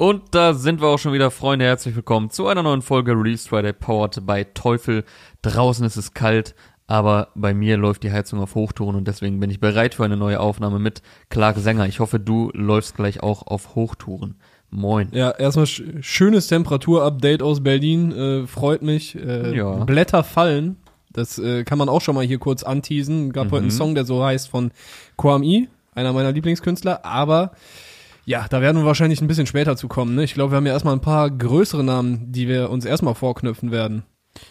Und da sind wir auch schon wieder, Freunde. Herzlich willkommen zu einer neuen Folge Release Friday Powered by Teufel. Draußen ist es kalt, aber bei mir läuft die Heizung auf Hochtouren und deswegen bin ich bereit für eine neue Aufnahme mit Clark Sänger. Ich hoffe, du läufst gleich auch auf Hochtouren. Moin. Ja, erstmal sch schönes Temperaturupdate aus Berlin. Äh, freut mich. Äh, Ja. Blätter fallen. Das äh, kann man auch schon mal hier kurz anteasen. Gab heute einen Song, der so heißt von Kwame, einer meiner Lieblingskünstler. Aber ja, da werden wir wahrscheinlich ein bisschen später zu kommen. Ne? Ich glaube, wir haben ja erstmal ein paar größere Namen, die wir uns erstmal vorknüpfen werden.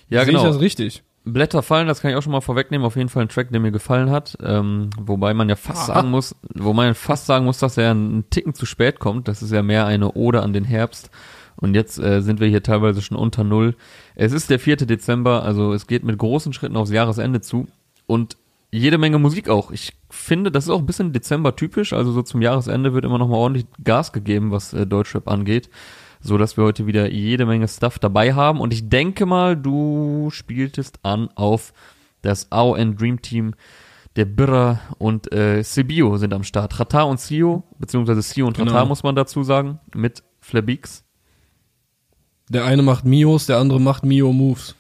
Ja, Sehe genau. ich das richtig? Blätter fallen, das kann ich auch schon mal vorwegnehmen. Auf jeden Fall ein Track, der mir gefallen hat. Ähm, wobei man ja fast Aha. sagen muss, wo man fast sagen muss, dass er einen Ticken zu spät kommt. Das ist ja mehr eine Ode an den Herbst. Und jetzt äh, sind wir hier teilweise schon unter Null. Es ist der 4. Dezember, also es geht mit großen Schritten aufs Jahresende zu. Und jede Menge Musik auch. Ich finde, das ist auch ein bisschen Dezember typisch. Also so zum Jahresende wird immer noch mal ordentlich Gas gegeben, was äh, Deutschrap angeht. So dass wir heute wieder jede Menge Stuff dabei haben. Und ich denke mal, du spieltest an auf das AON Dream Team. Der Birra und äh, Sibio sind am Start. Rata und Sio, beziehungsweise Sio und Rata Genau. muss man dazu sagen, mit Flabix. Der eine macht Mios, der andere macht Mio Moves.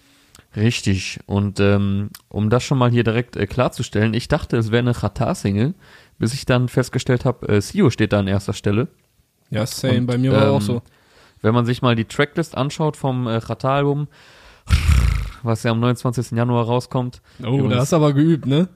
Richtig. Und ähm, um das schon mal hier direkt äh, klarzustellen, ich dachte, es wäre eine Rata-Single, bis ich dann festgestellt habe, äh, Sio steht da an erster Stelle. Ja, same. Und, bei mir war ähm, auch so. Wenn man sich mal die Tracklist anschaut vom äh, Rata-Album, was ja am 29. Januar rauskommt. Oh, da hast du aber geübt, ne?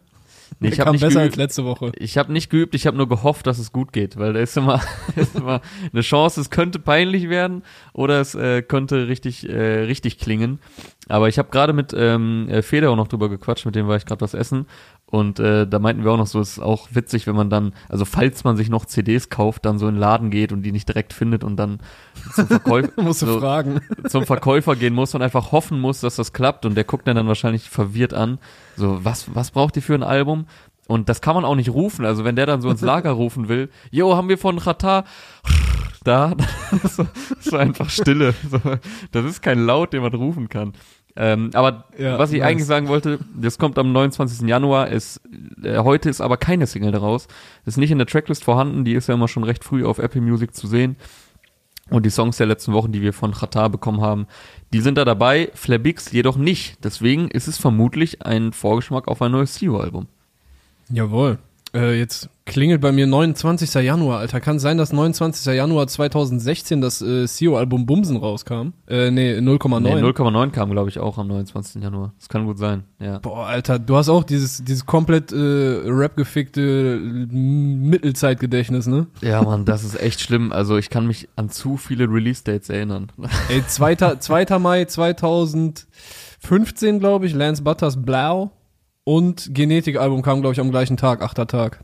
Nee, ich habe nicht besser als geübt. letzte Woche. Ich habe nicht geübt, ich habe nur gehofft, dass es gut geht, weil da ist immer, ist immer eine Chance, es könnte peinlich werden oder es äh, könnte richtig, äh, richtig klingen. Aber ich habe gerade mit ähm, äh, Feder auch noch drüber gequatscht, mit dem war ich gerade was essen. Und äh, da meinten wir auch noch so, es ist auch witzig, wenn man dann, also falls man sich noch CDs kauft, dann so in den Laden geht und die nicht direkt findet und dann zum Verkäufer, so, fragen. zum Verkäufer gehen muss und einfach hoffen muss, dass das klappt und der guckt dann, dann wahrscheinlich verwirrt an. So, was, was braucht ihr für ein Album? Und das kann man auch nicht rufen. Also wenn der dann so ins Lager rufen will, jo, haben wir von Rata da, so, so einfach Stille. So, das ist kein Laut, den man rufen kann. Ähm, aber Ja, was ich nice. eigentlich sagen wollte, das kommt am 29. Januar. Es, äh, heute ist aber keine Single daraus. Ist nicht in der Tracklist vorhanden. Die ist ja immer schon recht früh auf Apple Music zu sehen. Und die Songs der letzten Wochen, die wir von Qatar bekommen haben, die sind da dabei, Flabix jedoch nicht. Deswegen ist es vermutlich ein Vorgeschmack auf ein neues CEO-Album. Jawohl. Äh, jetzt klingelt bei mir 29. Januar, Alter. Kann sein, dass 29. Januar 2016 das äh, CEO-Album Bumsen rauskam? Äh, nee, 0,9. Nee, 0,9 kam, glaube ich, auch am 29. Januar. Das kann gut sein, ja. Boah, Alter, du hast auch dieses, dieses komplett äh, Rap-gefickte Mittelzeitgedächtnis, ne? Ja, Mann, das ist echt schlimm. Also ich kann mich an zu viele Release-Dates erinnern. Ey, 2. 2. Mai 2015, glaube ich, Lance Butters Blau und Genetik-Album kam, glaube ich, am gleichen Tag, 8. Tag.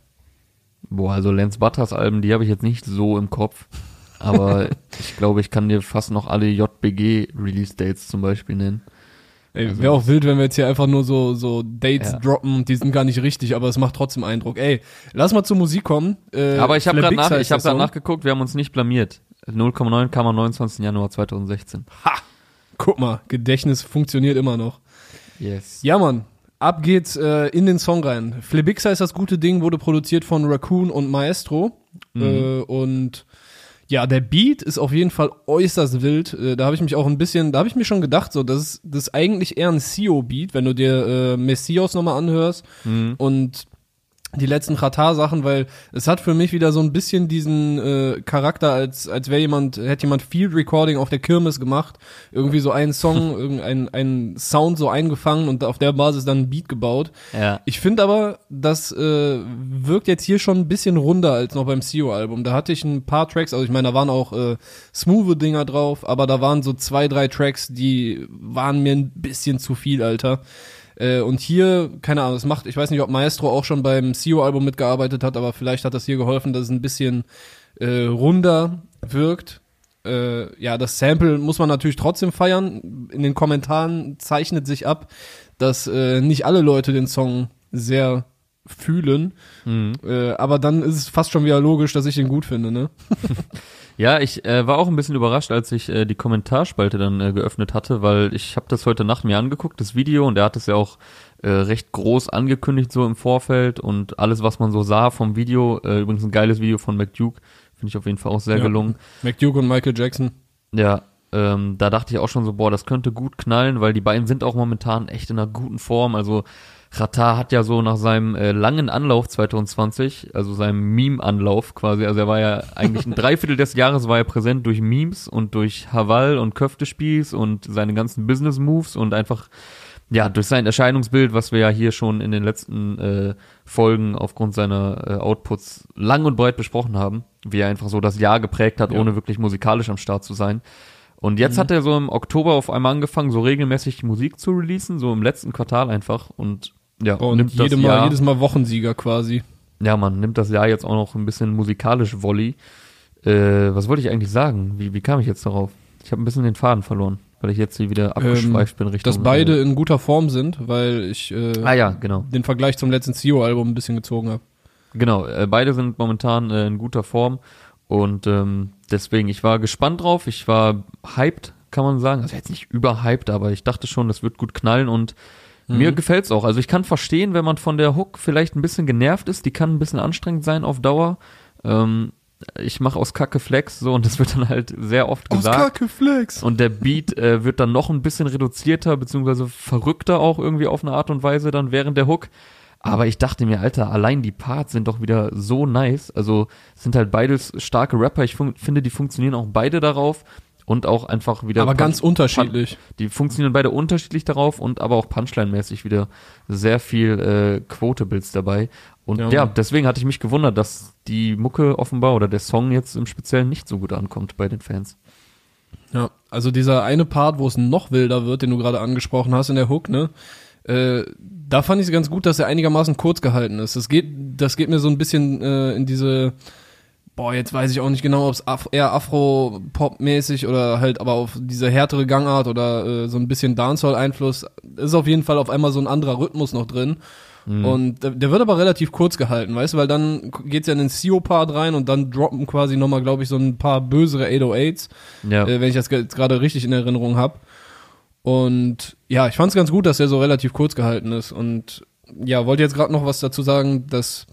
Boah, also Lance Butters Alben, die habe ich jetzt nicht so im Kopf. Aber ich glaube, ich kann dir fast noch alle JBG-Release-Dates zum Beispiel nennen. Ey, Also wäre auch wild, wenn wir jetzt hier einfach nur so, so Dates Ja. droppen die sind gar nicht richtig, aber es macht trotzdem Eindruck. Ey, lass mal zur Musik kommen. Äh, Aber ich habe gerade nach, ich hab nachgeguckt, wir haben uns nicht blamiert. 0,9 kam am 29. Januar 2016. Guck mal, Gedächtnis funktioniert immer noch. Yes. Ja, Mann. Ab geht's äh, in den Song rein. Flibixa ist das gute Ding, wurde produziert von Raccoon und Maestro. Mhm. Äh, und ja, der Beat ist auf jeden Fall äußerst wild. Äh, da habe ich mich auch ein bisschen, da habe ich mir schon gedacht, so, das ist, das ist eigentlich eher ein CEO-Beat, wenn du dir äh, Messias nochmal anhörst Mhm. und die letzten Qatar-Sachen, weil es hat für mich wieder so ein bisschen diesen äh, Charakter, als, als wäre jemand, hätte jemand Field Recording auf der Kirmes gemacht, irgendwie so einen Song, irgendein ein Sound so eingefangen und auf der Basis dann ein Beat gebaut. Ja. Ich finde aber, das äh, wirkt jetzt hier schon ein bisschen runder als noch beim CEO-Album. Da hatte ich ein paar Tracks, also ich meine, da waren auch äh, smooth Dinger drauf, aber da waren so zwei, drei Tracks, die waren mir ein bisschen zu viel, Alter. Äh, und hier, keine Ahnung, das macht, ich weiß nicht, ob Maestro auch schon beim CEO-Album mitgearbeitet hat, aber vielleicht hat das hier geholfen, dass es ein bisschen äh, runder wirkt. Äh, ja, das Sample muss man natürlich trotzdem feiern. In den Kommentaren zeichnet sich ab, dass äh, nicht alle Leute den Song sehr fühlen. Mhm. Äh, aber dann ist es fast schon wieder logisch, dass ich den gut finde, ne? Ja, ich äh, war auch ein bisschen überrascht, als ich äh, die Kommentarspalte dann äh, geöffnet hatte, weil ich habe das heute Nacht mir angeguckt, das Video, und er hat es ja auch äh, recht groß angekündigt so im Vorfeld und alles, was man so sah vom Video, äh, übrigens ein geiles Video von McDuke, Finde ich auf jeden Fall auch sehr Ja. gelungen. McDuke und Michael Jackson. Ja, ähm, da dachte ich auch schon so, boah, das könnte gut knallen, weil die beiden sind auch momentan echt in einer guten Form. Also Rata hat ja so nach seinem äh, langen Anlauf 2020, also seinem Meme-Anlauf quasi, also er war ja eigentlich ein Dreiviertel des Jahres war er präsent durch Memes und durch Haval und Köftespiels und seine ganzen Business-Moves und einfach ja, durch sein Erscheinungsbild, was wir ja hier schon in den letzten äh, Folgen aufgrund seiner äh, Outputs lang und breit besprochen haben, wie er einfach so das Jahr geprägt hat, Ja. ohne wirklich musikalisch am Start zu sein. Und jetzt hat er so im Oktober auf einmal angefangen, so regelmäßig Musik zu releasen, so im letzten Quartal einfach. Und ja, Und nimmt jede das Mal, Jahr, jedes Mal Wochensieger quasi. ja, man nimmt das Jahr jetzt auch noch ein bisschen musikalisch Volley. Äh, was wollte ich eigentlich sagen? Wie, wie kam ich jetzt darauf? Ich habe ein bisschen den Faden verloren, weil ich jetzt hier wieder abgeschweift bin Richtung. Dass beide in guter Form sind, weil ich äh, Äh, ah ja, genau. den Vergleich zum letzten CEO-Album ein bisschen gezogen habe. Genau, äh, beide sind momentan äh, in guter Form und ähm, deswegen, ich war gespannt drauf, ich war hyped, kann man sagen. Also jetzt nicht überhyped, aber ich dachte schon, das wird gut knallen und mir gefällt's auch. Also ich kann verstehen, wenn man von der Hook vielleicht ein bisschen genervt ist, die kann ein bisschen anstrengend sein auf Dauer. Ähm, ich mache aus Kacke Flex so und das wird dann halt sehr oft gesagt. Flex. Und der Beat äh, wird dann noch ein bisschen reduzierter, beziehungsweise verrückter auch irgendwie auf eine Art und Weise dann während der Hook. Aber ich dachte mir, Alter, allein die Parts sind doch wieder so nice. Also sind halt beides starke Rapper. Ich finde, die funktionieren auch beide darauf und auch einfach wieder. Aber Punch- ganz unterschiedlich. Die funktionieren beide unterschiedlich darauf und aber auch Punchline-mäßig wieder sehr viel äh, Quotables dabei. Und Ja, ja, deswegen hatte ich mich gewundert, dass die Mucke offenbar oder der Song jetzt im Speziellen nicht so gut ankommt bei den Fans. Ja, also dieser eine Part, wo es noch wilder wird, den du gerade angesprochen hast in der Hook, ne? Äh, da fand ich es ganz gut, dass er einigermaßen kurz gehalten ist. Das geht, das geht mir so ein bisschen äh, in diese, boah, jetzt weiß ich auch nicht genau, ob es Af eher Afro-Pop-mäßig oder halt aber auf diese härtere Gangart oder äh, so ein bisschen Dancehall-Einfluss. Ist auf jeden Fall auf einmal so ein anderer Rhythmus noch drin. Und der, der wird aber relativ kurz gehalten, weißt du, weil dann geht's ja in den CEO-Part rein und dann droppen quasi nochmal, glaube ich, so ein paar bösere 808s Ja. äh, wenn ich das jetzt gerade richtig in Erinnerung habe. Und ja, ich fand es ganz gut, dass er so relativ kurz gehalten ist. Und ja, wollte jetzt gerade noch was dazu sagen, dass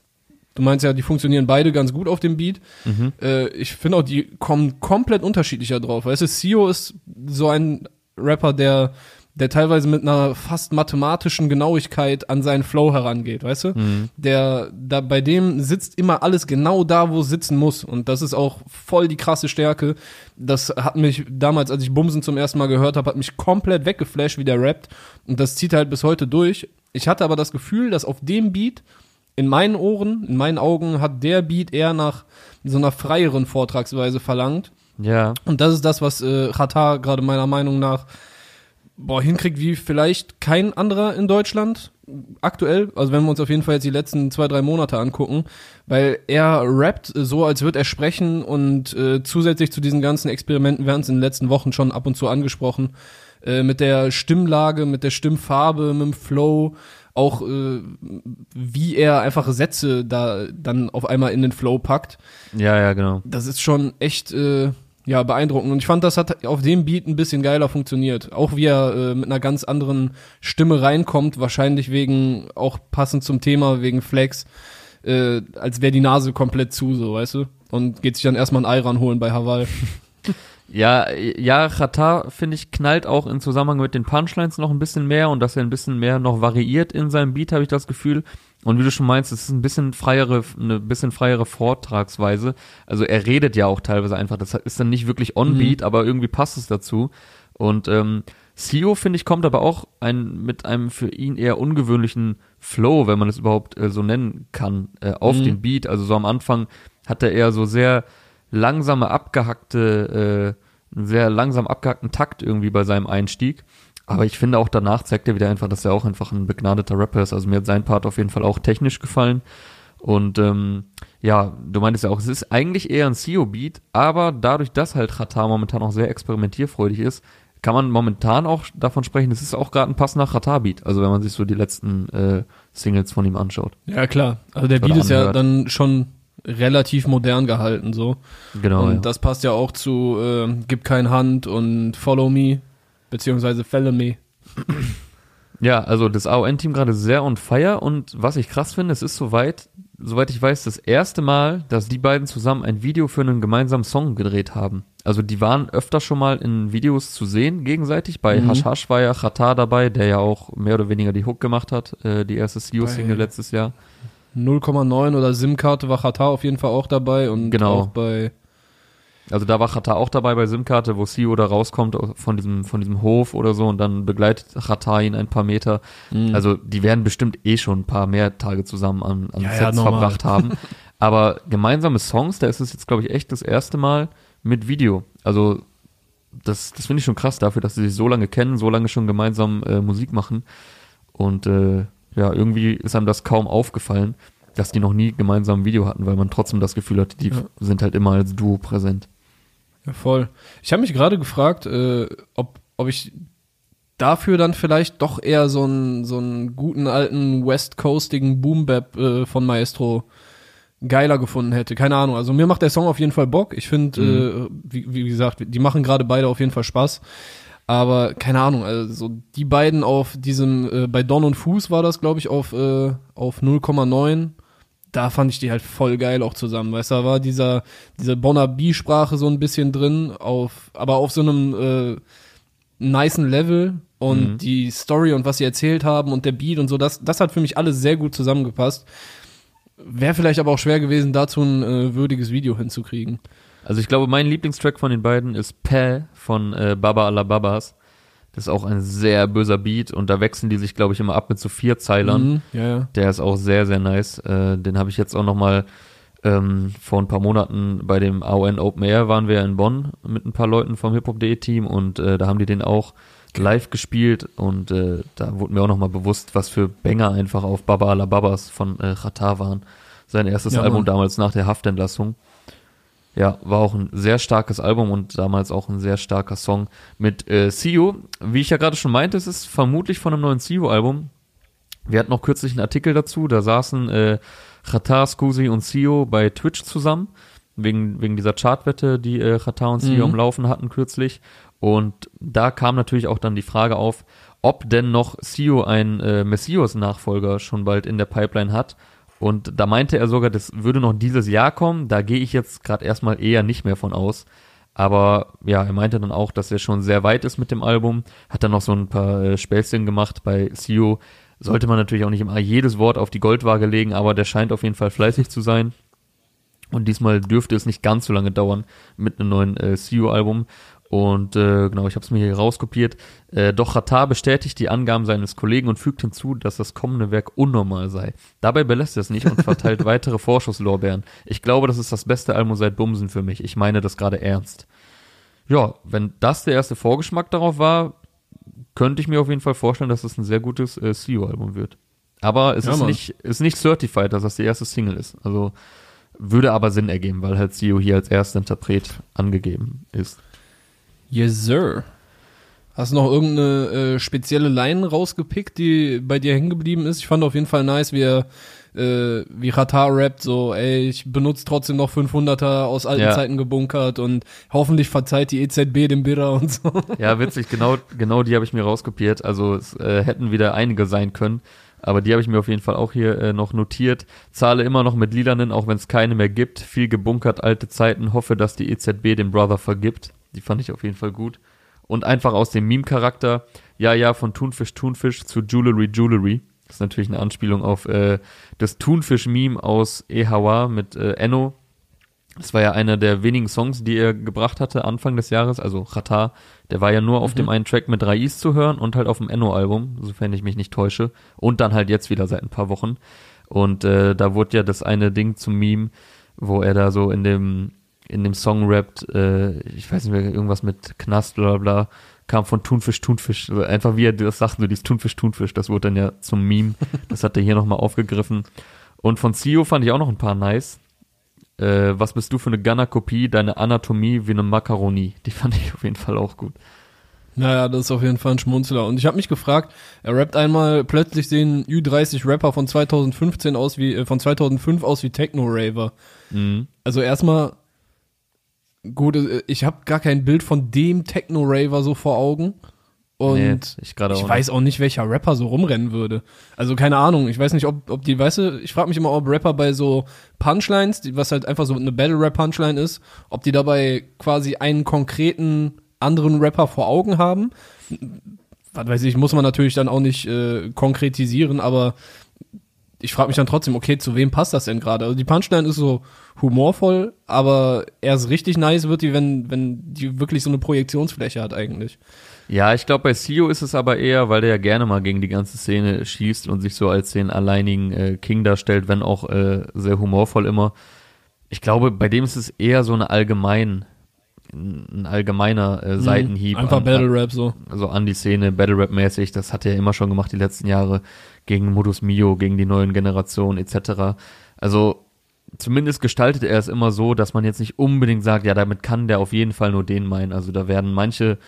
du meinst ja, die funktionieren beide ganz gut auf dem Beat. Mhm. Äh, ich finde auch, die kommen komplett unterschiedlicher drauf. Weißt du, Sio ist so ein Rapper, der der teilweise mit einer fast mathematischen Genauigkeit an seinen Flow herangeht, weißt du? Mhm. Der, da, bei dem sitzt immer alles genau da, wo es sitzen muss. Und das ist auch voll die krasse Stärke. Das hat mich damals, als ich Bumsen zum ersten Mal gehört habe, hat mich komplett weggeflasht, wie der rappt. Und das zieht halt bis heute durch. Ich hatte aber das Gefühl, dass auf dem Beat, in meinen Ohren, in meinen Augen, hat der Beat eher nach so einer freieren Vortragsweise verlangt. Ja. Und das ist das, was äh, Qatar gerade meiner Meinung nach boah, hinkriegt wie vielleicht kein anderer in Deutschland aktuell. Also wenn wir uns auf jeden Fall jetzt die letzten zwei, drei Monate angucken, weil er rappt so, als würde er sprechen und äh, zusätzlich zu diesen ganzen Experimenten, wir haben es in den letzten Wochen schon ab und zu angesprochen, äh, mit der Stimmlage, mit der Stimmfarbe, mit dem Flow, auch äh, wie er einfach Sätze da dann auf einmal in den Flow packt. Ja, ja, genau. das ist schon echt äh, ja beeindruckend. Und ich fand das hat auf dem Beat ein bisschen geiler funktioniert. Auch wie er äh, mit einer ganz anderen Stimme reinkommt wahrscheinlich wegen auch passend zum Thema wegen Flex äh, als wäre die Nase komplett zu so weißt du? Und geht sich dann erstmal ein Ei ranholen bei Haval Ja, ja, Chata, finde ich, knallt auch im Zusammenhang mit den Punchlines noch ein bisschen mehr und dass er ein bisschen mehr noch variiert in seinem Beat, habe ich das Gefühl. Und wie du schon meinst, es ist ein bisschen freiere, eine bisschen freiere Vortragsweise. Also er redet ja auch teilweise einfach. Das ist dann nicht wirklich on Beat, aber irgendwie passt es dazu. Und ähm, Sio, finde ich, kommt aber auch ein, mit einem für ihn eher ungewöhnlichen Flow, wenn man es überhaupt äh, so nennen kann, äh, auf Mhm. den Beat. Also so am Anfang hat er eher so sehr langsame, abgehackte, äh, sehr langsam abgehackten Takt irgendwie bei seinem Einstieg. Aber ich finde auch danach zeigt er wieder einfach, dass er auch einfach ein begnadeter Rapper ist. Also mir hat sein Part auf jeden Fall auch technisch gefallen. Und ähm, ja, du meintest ja auch, es ist eigentlich eher ein CEO-Beat, aber dadurch, dass halt Qatar momentan auch sehr experimentierfreudig ist, kann man momentan auch davon sprechen, es ist auch gerade ein passender Qatar-Beat. Also wenn man sich so die letzten äh, Singles von ihm anschaut. ja klar also der Beat ist ja dann schon relativ modern gehalten so Genau. und ja. das passt ja auch zu äh, Gib kein Hand und Follow Me beziehungsweise Follow Me Ja, also das AON-Team gerade sehr on fire und was ich krass finde, es ist soweit, soweit ich weiß, das erste Mal, dass die beiden zusammen ein Video für einen gemeinsamen Song gedreht haben. Also die waren öfter schon mal in Videos zu sehen gegenseitig. Bei Mhm. Hash Hash war ja Chata dabei, der ja auch mehr oder weniger die Hook gemacht hat, äh, die erste CEO-Single letztes Jahr. 0,9 oder SIM-Karte war Qatar auf jeden Fall auch dabei und Genau. auch bei Also da war Chata auch dabei bei SIM-Karte, wo CEO da rauskommt von diesem, von diesem Hof oder so und dann begleitet Chata ihn ein paar Meter. Mhm. Also die werden bestimmt eh schon ein paar mehr Tage zusammen an, an Ja, ja, Sets normal. verbracht haben. Aber gemeinsame Songs, da ist es jetzt, glaube ich, echt das erste Mal mit Video. Also das, das finde ich schon krass dafür, dass sie sich so lange kennen, so lange schon gemeinsam äh, Musik machen. Und äh, ja, irgendwie ist einem das kaum aufgefallen, dass die noch nie gemeinsam ein Video hatten, weil man trotzdem das Gefühl hat, die Ja. sind halt immer als Duo präsent. Ja, voll. Ich habe mich gerade gefragt, äh, ob, ob ich dafür dann vielleicht doch eher so einen so einen guten alten West Coastigen Boom Bap äh, von Maestro geiler gefunden hätte. Keine Ahnung. Also mir macht der Song auf jeden Fall Bock. Ich finde, äh, wie, wie gesagt, die machen gerade beide auf jeden Fall Spaß. Aber keine Ahnung, also so die beiden auf diesem, äh, bei Don und Fuß war das, glaube ich, auf, äh, auf 0,9 da fand ich die halt voll geil auch zusammen. Weißt du, da war dieser, diese Bonner B-Sprache so ein bisschen drin, auf, aber auf so einem äh, nicen Level und Mhm. die Story und was sie erzählt haben und der Beat und so, das, das hat für mich alles sehr gut zusammengepasst. Wäre vielleicht aber auch schwer gewesen, dazu ein äh, würdiges Video hinzukriegen. Also ich glaube, mein Lieblingstrack von den beiden ist Pä von äh, Baba Alla Babas. Das ist auch ein sehr böser Beat und da wechseln die sich, glaube ich, immer ab mit so vier Zeilern. Mhm, ja, ja. Der ist auch sehr, sehr nice. Äh, den habe ich jetzt auch noch mal ähm, vor ein paar Monaten bei dem AON Open Air waren wir in Bonn mit ein paar Leuten vom hiphop.de Team und äh, da haben die den auch live gespielt und äh, da wurde mir auch noch mal bewusst, was für Banger einfach auf Baba Alla Babas von äh, Chata waren. Sein erstes Ja, Album damals nach der Haftentlassung. Ja, war auch ein sehr starkes Album und damals auch ein sehr starker Song mit äh, CEO. Wie ich ja gerade schon meinte, es ist vermutlich von einem neuen CEO-Album. Wir hatten noch kürzlich einen Artikel dazu, da saßen äh, Chata, Scusi und CEO bei Twitch zusammen, wegen, wegen dieser Chartwette, die äh, Chata und CEO Mhm. am Laufen hatten kürzlich. Und da kam natürlich auch dann die Frage auf, ob denn noch CEO ein äh, Messias-Nachfolger schon bald in der Pipeline hat. Und da meinte er sogar, das würde noch dieses Jahr kommen. Da gehe ich jetzt gerade erstmal eher nicht mehr von aus. Aber ja, er meinte dann auch, dass er schon sehr weit ist mit dem Album. Hat dann noch so ein paar äh, Späßchen gemacht bei CEO. Sollte man natürlich auch nicht immer jedes Wort auf die Goldwaage legen, aber der scheint auf jeden Fall fleißig zu sein. Und diesmal dürfte es nicht ganz so lange dauern mit einem neuen äh, CEO-Album. Und äh, genau, ich habe es mir hier rauskopiert. Äh, doch Ratar bestätigt die Angaben seines Kollegen und fügt hinzu, dass das kommende Werk unnormal sei. Dabei belässt er es nicht und verteilt weitere Vorschusslorbeeren. Ich glaube, das ist das beste Album seit Bumsen für mich. Ich meine das gerade ernst. Ja, wenn das der erste Vorgeschmack darauf war, könnte ich mir auf jeden Fall vorstellen, dass es ein sehr gutes äh, CEO-Album wird. Aber es Ja, ist Mann. nicht, ist nicht certified, dass das die erste Single ist. Also würde aber Sinn ergeben, weil halt CEO hier als erster Interpret angegeben ist. Yes, sir. Hast du noch irgendeine äh, spezielle Line rausgepickt, die bei dir hängen geblieben ist? Ich fand auf jeden Fall nice, wie er, äh, wie Ratar rappt, so, ey, ich benutze trotzdem noch 500er aus alten Ja. Zeiten gebunkert und hoffentlich verzeiht die EZB dem Bidder und so. Ja, witzig, genau, genau die habe ich mir rauskopiert. Also es äh, hätten wieder einige sein können. Aber die habe ich mir auf jeden Fall auch hier äh, noch notiert. Zahle immer noch mit Lilanen, auch wenn es keine mehr gibt. Viel gebunkert, alte Zeiten. Hoffe, dass die EZB den Brother vergibt. Die fand ich auf jeden Fall gut. Und einfach aus dem Meme-Charakter. Ja, ja, von Thunfisch, Thunfisch zu Jewelry, Jewelry. Das ist natürlich eine Anspielung auf äh, das Thunfisch-Meme aus Ehawa mit äh, Enno. Das war ja einer der wenigen Songs, die er gebracht hatte Anfang des Jahres. Also Chata, der war ja nur auf dem einen Track mit Rais zu hören und halt auf dem Enno-Album, sofern ich mich nicht täusche. Und dann halt jetzt wieder seit ein paar Wochen. Und äh, da wurde ja das eine Ding zum Meme, wo er da so in dem in dem Song rappt, äh, ich weiß nicht mehr, irgendwas mit Knast, bla bla, bla kam von Thunfisch, Thunfisch. Also einfach wie er das sagt, so dieses Thunfisch, Thunfisch, das wurde dann ja zum Meme. Das hat er hier nochmal aufgegriffen. Und von Zio fand ich auch noch ein paar nice. Äh, was bist du für eine Gunner-Kopie? Deine Anatomie wie eine Macaroni. Die fand ich auf jeden Fall auch gut. Naja, das ist auf jeden Fall ein Schmunzler. Und ich habe mich gefragt, er rappt einmal, plötzlich sehen Ü30-Rapper von 2015 aus wie, äh, von 2005 aus wie Techno-Raver. Mhm. Also erstmal, gut, ich habe gar kein Bild von dem Techno-Raver so vor Augen. Und Nee, ich auch ich weiß auch nicht, welcher Rapper so rumrennen würde. Also keine Ahnung. Ich weiß nicht, ob, ob die, weißt du, ich frage mich immer, ob Rapper bei so Punchlines, die, was halt einfach so eine Battle-Rap-Punchline ist, ob die dabei quasi einen konkreten anderen Rapper vor Augen haben. Was weiß ich, muss man natürlich dann auch nicht äh, konkretisieren, aber ich frage mich dann trotzdem, okay, zu wem passt das denn gerade? Also die Punchline ist so humorvoll, aber erst richtig nice wird die, wenn, wenn die wirklich so eine Projektionsfläche hat eigentlich. Ja, ich glaube, bei Sio ist es aber eher, weil der ja gerne mal gegen die ganze Szene schießt und sich so als den alleinigen äh, King darstellt, wenn auch äh, sehr humorvoll immer. Ich glaube, bei dem ist es eher so eine allgemein, ein allgemeiner äh, Seitenhieb. Einfach an, Battle Rap so. also an die Szene, Battle Rap mäßig, das hat er immer schon gemacht die letzten Jahre, gegen Modus Mio, gegen die neuen Generationen etc. Also zumindest gestaltet er es immer so, dass man jetzt nicht unbedingt sagt, ja, damit kann der auf jeden Fall nur den meinen. Also da werden manche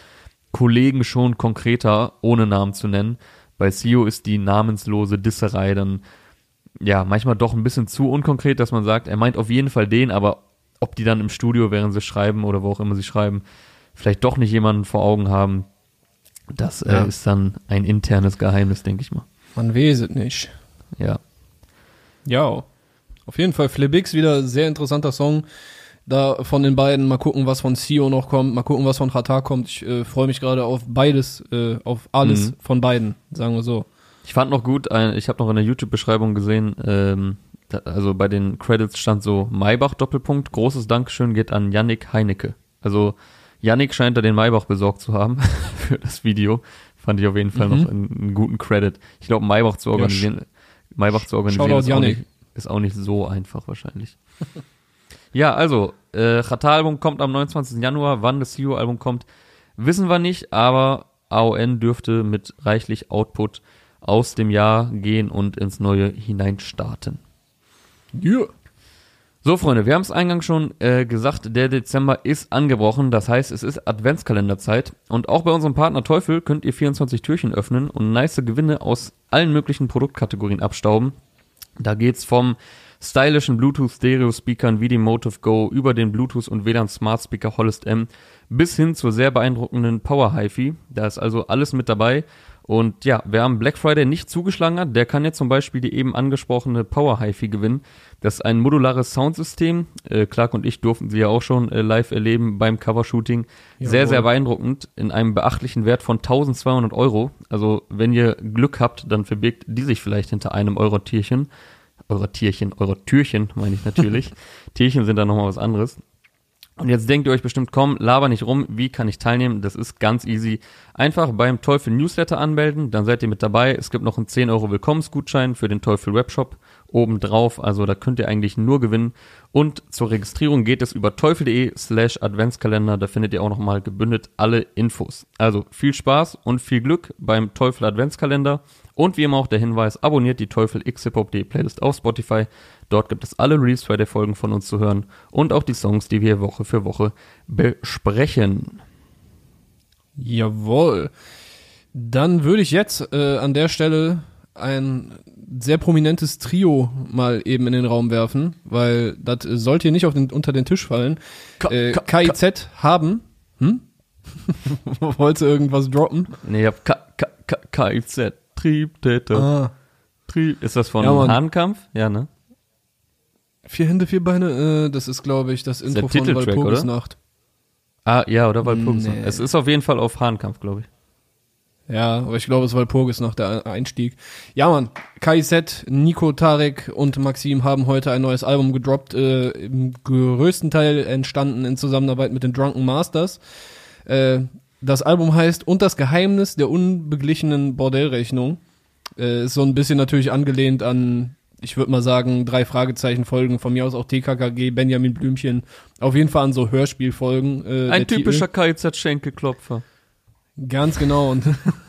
Kollegen schon konkreter, ohne Namen zu nennen. Bei Sio ist die namenslose Disserei dann ja manchmal doch ein bisschen zu unkonkret, dass man sagt, er meint auf jeden Fall den, aber ob die dann im Studio, während sie schreiben oder wo auch immer sie schreiben, vielleicht doch nicht jemanden vor Augen haben, das Ja. äh, ist dann ein internes Geheimnis, denke ich mal. Man weiß es nicht. Ja. Ja. Auf jeden Fall Flibix wieder sehr interessanter Song. Da von den beiden mal gucken, was von Sio noch kommt, mal gucken, was von Qatar kommt. Ich äh, freue mich gerade auf beides, äh, auf alles Mhm. von beiden, sagen wir so. Ich fand noch gut, ein, ich habe noch in der YouTube-Beschreibung gesehen, ähm, also bei den Credits stand so Maybach Doppelpunkt, großes Dankeschön geht an Yannick Heinecke. Also Yannick scheint da den Maybach besorgt zu haben für das Video. Fand ich auf jeden Fall Mhm. noch einen, einen guten Credit. Ich glaube, Maybach zu organisieren, Maybach zu organisieren ist auch, nicht, ist auch nicht so einfach wahrscheinlich. ja, also, äh, Chata-Album kommt am 29. Januar. Wann das CEO-Album kommt, wissen wir nicht, aber AON dürfte mit reichlich Output aus dem Jahr gehen und ins neue hineinstarten. Yeah. So, Freunde, wir haben es eingangs schon äh, gesagt, der Dezember ist angebrochen. Das heißt, es ist Adventskalenderzeit. Und auch bei unserem Partner Teufel könnt ihr 24 Türchen öffnen und nice Gewinne aus allen möglichen Produktkategorien abstauben. Da geht's vom stylischen Bluetooth-Stereo-Speakern wie die Motive Go über den Bluetooth- und WLAN Smart Speaker Hollest M bis hin zur sehr beeindruckenden Power HiFi. Da ist also alles mit dabei. Und ja, wer am Black Friday nicht zugeschlagen hat, der kann jetzt zum Beispiel die eben angesprochene Power HiFi gewinnen. Das ist ein modulares Soundsystem. Äh, Clark und ich durften sie ja auch schon äh, live erleben beim Covershooting. Sehr, Jawohl. sehr beeindruckend in einem beachtlichen Wert von 1200 Euro. Also wenn ihr Glück habt, dann verbirgt die sich vielleicht hinter einem eurer Tierchen. Eurer Tierchen, eurer Türchen, meine ich natürlich. Tierchen sind dann nochmal was anderes. Und jetzt denkt ihr euch bestimmt, komm, laber nicht rum, wie kann ich teilnehmen? Das ist ganz easy. Einfach beim Teufel Newsletter anmelden, dann seid ihr mit dabei. Es gibt noch einen 10 Euro Willkommensgutschein für den Teufel Webshop obendrauf, also da könnt ihr eigentlich nur gewinnen. Und zur Registrierung geht es über teufel.de slash Adventskalender, da findet ihr auch nochmal gebündelt alle Infos. Also viel Spaß und viel Glück beim Teufel Adventskalender. Und wie immer auch der Hinweis, abonniert die Teufel X-Hip-Hop.de Playlist auf Spotify. Dort gibt es alle Release Friday Folgen von uns zu hören und auch die Songs, die wir Woche für Woche besprechen. Jawohl. Dann würde ich jetzt äh, an der Stelle ein sehr prominentes Trio mal eben in den Raum werfen, weil das sollte hier nicht auf den, unter den Tisch fallen. Ka- Äh, ka- KIZ haben, hm? Wolltest du irgendwas droppen? Nee, ich hab K K K KIZ, Triebtäter, Ah, Trieb. Ist das von Ja. Hahnkampf? Ja, ne? vier Hände, vier Beine, äh, das ist, glaube ich, das der Intro von Walpurgisnacht. Ah, ja, oder Walpurgis. Nee. Es ist auf jeden Fall auf Hahnkampf, glaube ich. Ja, aber ich glaube, es war Walpurgisnacht der Einstieg. Ja, Mann, KIZ, Nico, Tarek und Maxim haben heute ein neues Album gedroppt, äh, im größten Teil entstanden in Zusammenarbeit mit den Drunken Masters. Äh, das Album heißt Und das Geheimnis der unbeglichenen Bordellrechnung. Äh, ist so ein bisschen natürlich angelehnt an, ich würde mal sagen, drei Fragezeichen Folgen, von mir aus auch TKKG, Benjamin Blümchen, auf jeden Fall an so Hörspielfolgen. Äh, Ein typischer KIZ-Schenkelklopfer. Ganz genau. Und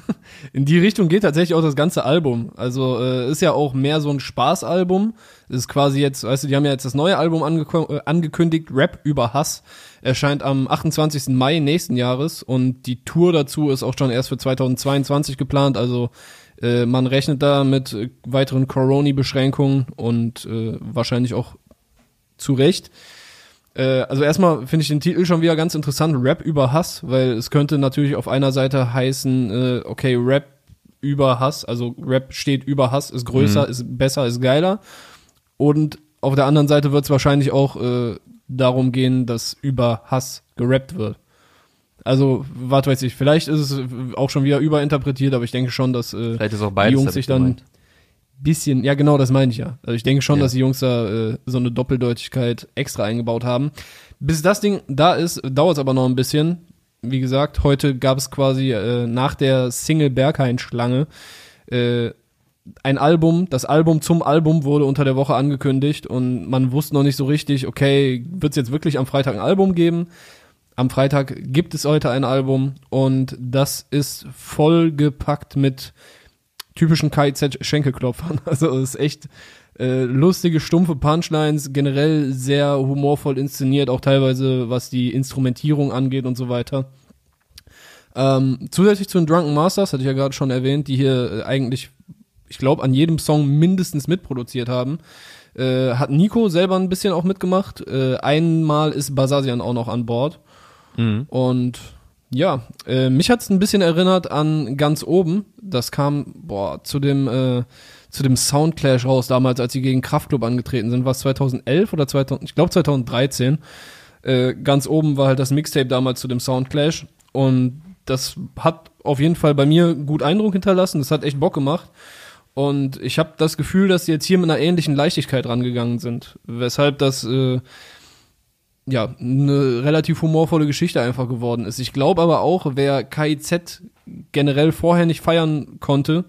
in die Richtung geht tatsächlich auch das ganze Album. Also äh, ist ja auch mehr so ein Spaßalbum. Ist quasi jetzt, weißt du, die haben ja jetzt das neue Album angek äh, angekündigt, Rap über Hass. Erscheint am 28. Mai nächsten Jahres und die Tour dazu ist auch schon erst für 2022 geplant. Also äh, man rechnet da mit äh, weiteren Corona-Beschränkungen und äh, wahrscheinlich auch zu Recht. Äh, also erstmal finde ich den Titel schon wieder ganz interessant, Rap über Hass, weil es könnte natürlich auf einer Seite heißen, äh, okay, Rap über Hass, also Rap steht über Hass, ist größer, Mhm. ist besser, ist geiler. Und auf der anderen Seite wird es wahrscheinlich auch äh, darum gehen, dass über Hass gerappt wird. Also, was weiß ich, vielleicht ist es auch schon wieder überinterpretiert, aber ich denke schon, dass äh, beides. Jungs sich ich dann gemeint. Bisschen, ja genau, das meine ich ja. Also ich denke schon, Ja. dass die Jungs da äh, so eine Doppeldeutigkeit extra eingebaut haben. Bis das Ding da ist, dauert es aber noch ein bisschen. Wie gesagt, heute gab es quasi äh, nach der Single Berghain-Schlange äh, ein Album. Das Album zum Album wurde unter der Woche angekündigt und man wusste noch nicht so richtig, okay, wird es jetzt wirklich am Freitag ein Album geben? Am Freitag gibt es heute ein Album und das ist vollgepackt mit typischen KIZ-Schenkelklopfern. Also es ist echt äh, lustige, stumpfe Punchlines, generell sehr humorvoll inszeniert, auch teilweise was die Instrumentierung angeht und so weiter. Ähm, zusätzlich zu den Drunken Masters, hatte ich ja gerade schon erwähnt, die hier äh, eigentlich, ich glaube, an jedem Song mindestens mitproduziert haben, äh, hat Nico selber ein bisschen auch mitgemacht. Äh, einmal ist Basasian auch noch an Bord. Mhm. Und ja, äh, mich hat's ein bisschen erinnert an ganz oben. Das kam boah zu dem äh, zu dem Soundclash raus damals, als sie gegen Kraftklub angetreten sind. Was 2011 oder 2000? Ich glaube 2013. Äh, ganz oben war halt das Mixtape damals zu dem Soundclash und das hat auf jeden Fall bei mir gut Eindruck hinterlassen. Das hat echt Bock gemacht. Und ich habe das Gefühl, dass sie jetzt hier mit einer ähnlichen Leichtigkeit rangegangen sind. Weshalb das äh, ja, eine relativ humorvolle Geschichte einfach geworden ist. Ich glaube aber auch, wer KIZ generell vorher nicht feiern konnte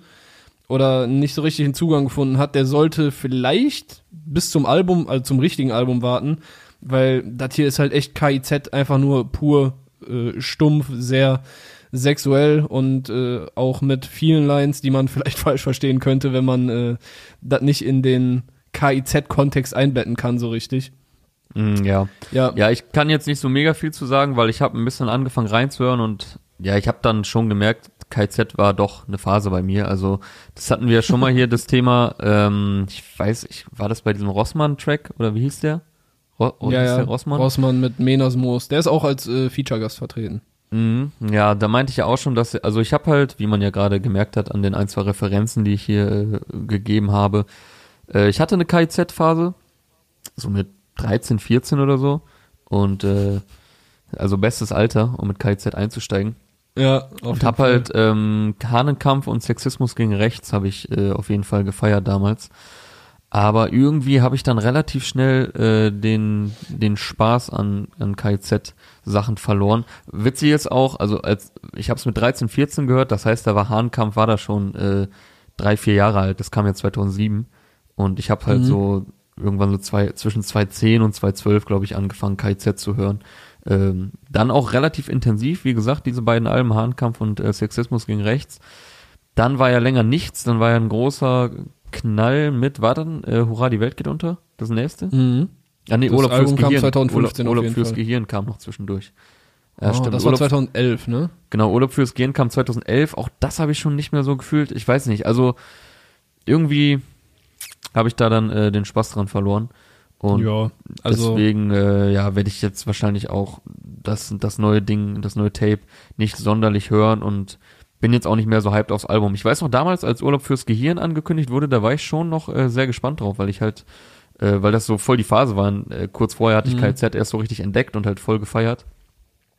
oder nicht so richtig den Zugang gefunden hat, der sollte vielleicht bis zum Album, also zum richtigen Album warten, weil das hier ist halt echt KIZ einfach nur pur äh, stumpf, sehr sexuell und äh, auch mit vielen Lines, die man vielleicht falsch verstehen könnte, wenn man äh, das nicht in den KIZ-Kontext einbetten kann so richtig. Mm, ja. Ja, Ja, ich kann jetzt nicht so mega viel zu sagen, weil ich habe ein bisschen angefangen reinzuhören und ja, ich habe dann schon gemerkt, KZ war doch eine Phase bei mir. Also das hatten wir ja schon mal hier, das Thema, ähm, ich weiß, ich, war das bei diesem Rossmann-Track oder wie hieß der? Ro ja, hieß ja. der Rossmann? Rossmann mit Menas Moos. Der ist auch als äh, Feature-Gast vertreten. Mhm. Ja, da meinte ich ja auch schon, dass, also ich habe halt, wie man ja gerade gemerkt hat, an den ein, zwei Referenzen, die ich hier äh, gegeben habe, äh, ich hatte eine KIZ-Phase, so mit 13, 14 oder so und äh, also bestes Alter, um mit KIZ einzusteigen. Ja, auf Und hab halt ähm, Hahnenkampf und Sexismus gegen Rechts habe ich äh, auf jeden Fall gefeiert damals. Aber irgendwie habe ich dann relativ schnell äh, den den Spaß an an KIZ Sachen verloren. Witzig ist auch, also als ich habe es mit 13, 14 gehört, das heißt, da war Hahnenkampf war da schon äh, drei, vier Jahre alt. Das kam ja 2007 und ich habe halt Mhm. so irgendwann so zwei zwischen 2010 und 2012 glaube ich angefangen KIZ zu hören. Ähm, dann auch relativ intensiv, wie gesagt, diese beiden Alben Hahnkampf und äh, Sexismus gegen Rechts. Dann war ja länger nichts, dann war ja ein großer Knall mit, war dann äh, Hurra, die Welt geht unter, das nächste? Mhm. Ja, nee, Das Urlaub Album fürs Gehirn. 2015 Urlaub, Urlaub fürs Fall. Gehirn kam noch zwischendurch. Ja, oh, stimmt. das war Urlaub, 2011, ne? genau, Urlaub fürs Gehirn kam 2011. Auch das habe ich schon nicht mehr so gefühlt. Ich weiß nicht. Also irgendwie habe ich da dann äh, den Spaß dran verloren. Und ja, also Deswegen, äh, ja, werde ich jetzt wahrscheinlich auch das, das neue Ding, das neue Tape nicht sonderlich hören und bin jetzt auch nicht mehr so hyped aufs Album. Ich weiß noch damals, als Urlaub fürs Gehirn angekündigt wurde, da war ich schon noch äh, sehr gespannt drauf, weil ich halt, äh, weil das so voll die Phase war. Äh, kurz vorher hatte ich Mhm. KZ erst so richtig entdeckt und halt voll gefeiert.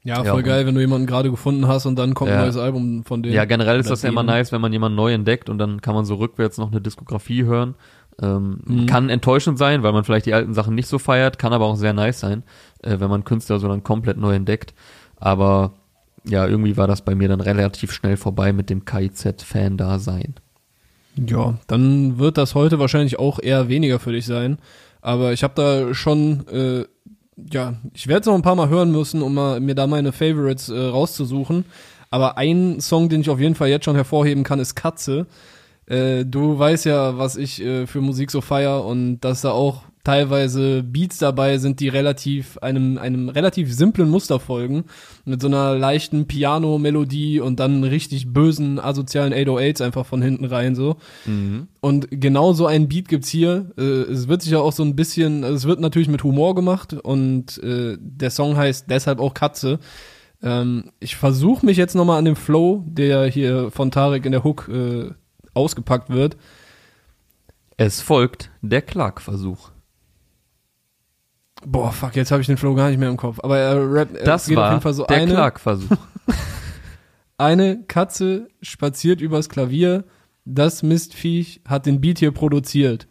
ja, ja, voll und- geil, wenn du jemanden gerade gefunden hast und dann kommt Ja. ein neues Album von denen. Ja, generell ist das ja immer nice, wenn man jemanden neu entdeckt und dann kann man so rückwärts noch eine Diskografie hören. Ähm, Mhm. Kann enttäuschend sein, weil man vielleicht die alten Sachen nicht so feiert, kann aber auch sehr nice sein, äh, wenn man Künstler so dann komplett neu entdeckt. Aber ja, irgendwie war das bei mir dann relativ schnell vorbei mit dem KIZ-Fan-Dasein. Ja, dann wird das heute wahrscheinlich auch eher weniger für dich sein. Aber ich habe da schon, äh, ja, ich werde es noch ein paar Mal hören müssen, um mal, mir da meine Favorites äh, rauszusuchen. Aber ein Song, den ich auf jeden Fall jetzt schon hervorheben kann, ist Katze. Äh, du weißt ja, was ich äh, für Musik so feier und dass da auch teilweise Beats dabei sind, die relativ einem einem relativ simplen Muster folgen mit so einer leichten Piano-Melodie und dann richtig bösen asozialen 808s einfach von hinten rein so. Mhm. Und genau so einen Beat gibt's hier. Äh, es wird sich ja auch so ein bisschen, es wird natürlich mit Humor gemacht und äh, der Song heißt deshalb auch Katze. Ähm, ich versuche mich jetzt nochmal an dem Flow, der hier von Tarek in der Hook äh, ausgepackt wird. Es folgt der Clark-Versuch. Boah, fuck, jetzt habe ich den Flow gar nicht mehr im Kopf. Aber er rappt, er Das geht auf war jeden Fall so der eine, Clark-Versuch. eine Katze spaziert übers Klavier. Das Mistviech hat den Beat hier produziert.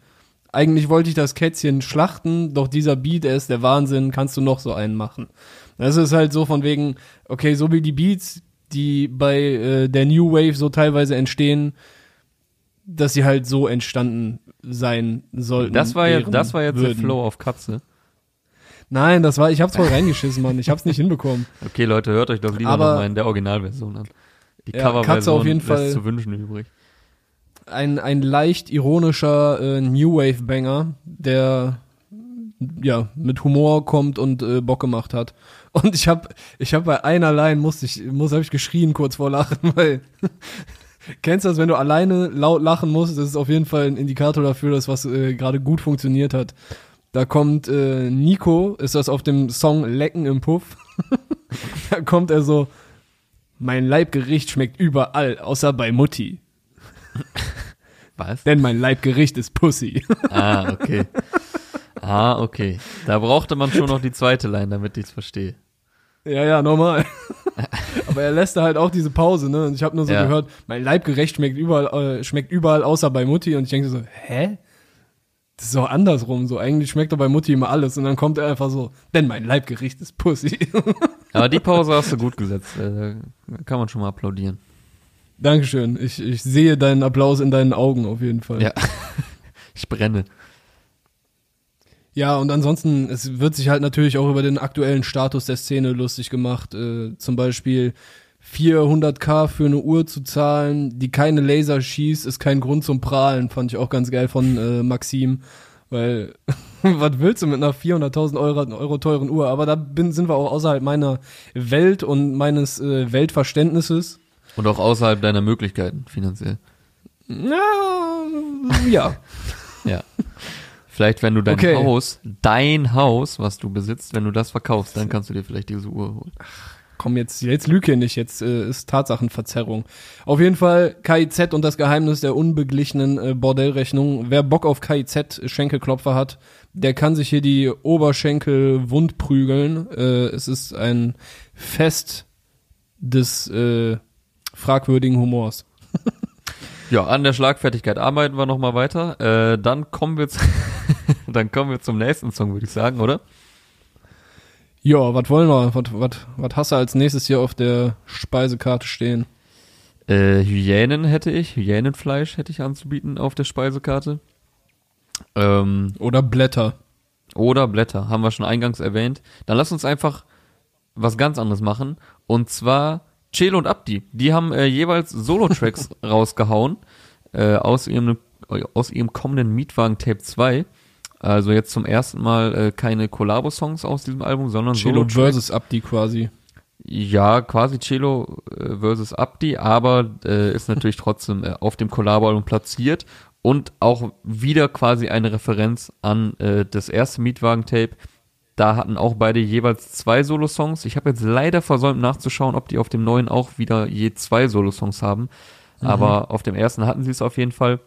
Eigentlich wollte ich das Kätzchen schlachten, doch dieser Beat, er ist der Wahnsinn, kannst du noch so einen machen. Das ist halt so von wegen, okay, so wie die Beats, die bei äh, der New Wave so teilweise entstehen, dass sie halt so entstanden sein sollten. Das war, jetzt, wären, das war jetzt der würden. Flow auf Katze. Nein, das war, ich hab's voll reingeschissen, Mann. Ich hab's nicht hinbekommen. Okay, Leute, hört euch doch lieber Aber- nochmal in der Originalversion an. Die Ja, Coverversion Katze auf jeden lässt Fall- zu wünschen übrig. Ein, ein leicht ironischer äh, New Wave Banger, der ja mit Humor kommt und äh, Bock gemacht hat. Und ich hab, ich hab bei einer Line musste ich, muss hab ich geschrien kurz vor Lachen, weil kennst du das, wenn du alleine laut lachen musst, das ist auf jeden Fall ein Indikator dafür, dass was äh, gerade gut funktioniert hat. Da kommt äh, Nico, ist das auf dem Song Lecken im Puff. da kommt er so, mein Leibgericht schmeckt überall, außer bei Mutti. Was? Denn mein Leibgericht ist Pussy. Ah, okay. Ah, okay. Da brauchte man schon noch die zweite Line, damit ich's verstehe. ja, ja, normal. Aber er lässt da halt auch diese Pause, ne? Und ich habe nur so Ja. gehört, mein Leibgericht schmeckt überall, äh, schmeckt überall außer bei Mutti. Und ich denke so, hä? Das ist doch andersrum. So, eigentlich schmeckt doch bei Mutti immer alles. Und dann kommt er einfach so, denn mein Leibgericht ist Pussy. Aber die Pause hast du gut gesetzt. Äh, kann man schon mal applaudieren. Dankeschön. Ich, ich sehe deinen Applaus in deinen Augen auf jeden Fall. Ja. Ich brenne. Ja, und ansonsten, es wird sich halt natürlich auch über den aktuellen Status der Szene lustig gemacht. Äh, zum Beispiel 400k für eine Uhr zu zahlen, die keine Laser schießt, ist kein Grund zum Prahlen. Fand ich auch ganz geil von äh, Maxim. Weil, was willst du mit einer 400.000 Euro, Euro teuren Uhr? Aber da bin, sind wir auch außerhalb meiner Welt und meines äh, Weltverständnisses. Und auch außerhalb deiner Möglichkeiten finanziell. Ja, ja. Ja. Vielleicht, wenn du dein Okay. Haus, dein Haus, was du besitzt, wenn du das verkaufst, dann kannst du dir vielleicht diese Uhr holen. Komm, jetzt, jetzt lüge nicht, jetzt äh, ist Tatsachenverzerrung. Auf jeden Fall KIZ und das Geheimnis der unbeglichenen äh, Bordellrechnung. Wer Bock auf KIZ Schenkelklopfer hat, der kann sich hier die Oberschenkel wund prügeln. Äh, es ist ein Fest des äh, fragwürdigen Humors. Ja, an der Schlagfertigkeit arbeiten wir nochmal weiter. Äh, dann kommen wir zu, dann kommen wir zum nächsten Song, würde ich sagen, oder? Ja, was wollen wir? Was, hast du als nächstes hier auf der Speisekarte stehen? Äh, Hyänen hätte ich, Hyänenfleisch hätte ich anzubieten auf der Speisekarte. Ähm, Oder Blätter? oder Blätter, haben wir schon eingangs erwähnt. Dann lass uns einfach was ganz anderes machen. Und zwar Celo und Abdi. Die haben äh, jeweils Solo-Tracks rausgehauen äh, aus, ihrem, aus ihrem kommenden Mietwagen Tape 2. Also jetzt zum ersten Mal äh, keine Collabo-Songs aus diesem Album, sondern Chelo versus Abdi quasi. Ja, quasi Celo äh, versus Abdi, aber äh, ist natürlich trotzdem äh, auf dem Collabo-Album platziert und auch wieder quasi eine Referenz an äh, das erste Mietwagen-Tape. Da hatten auch beide jeweils zwei Solo-Songs. Ich habe jetzt leider versäumt nachzuschauen, ob die auf dem neuen auch wieder je zwei Solo-Songs haben. Aber auf dem ersten hatten sie es auf jeden Fall.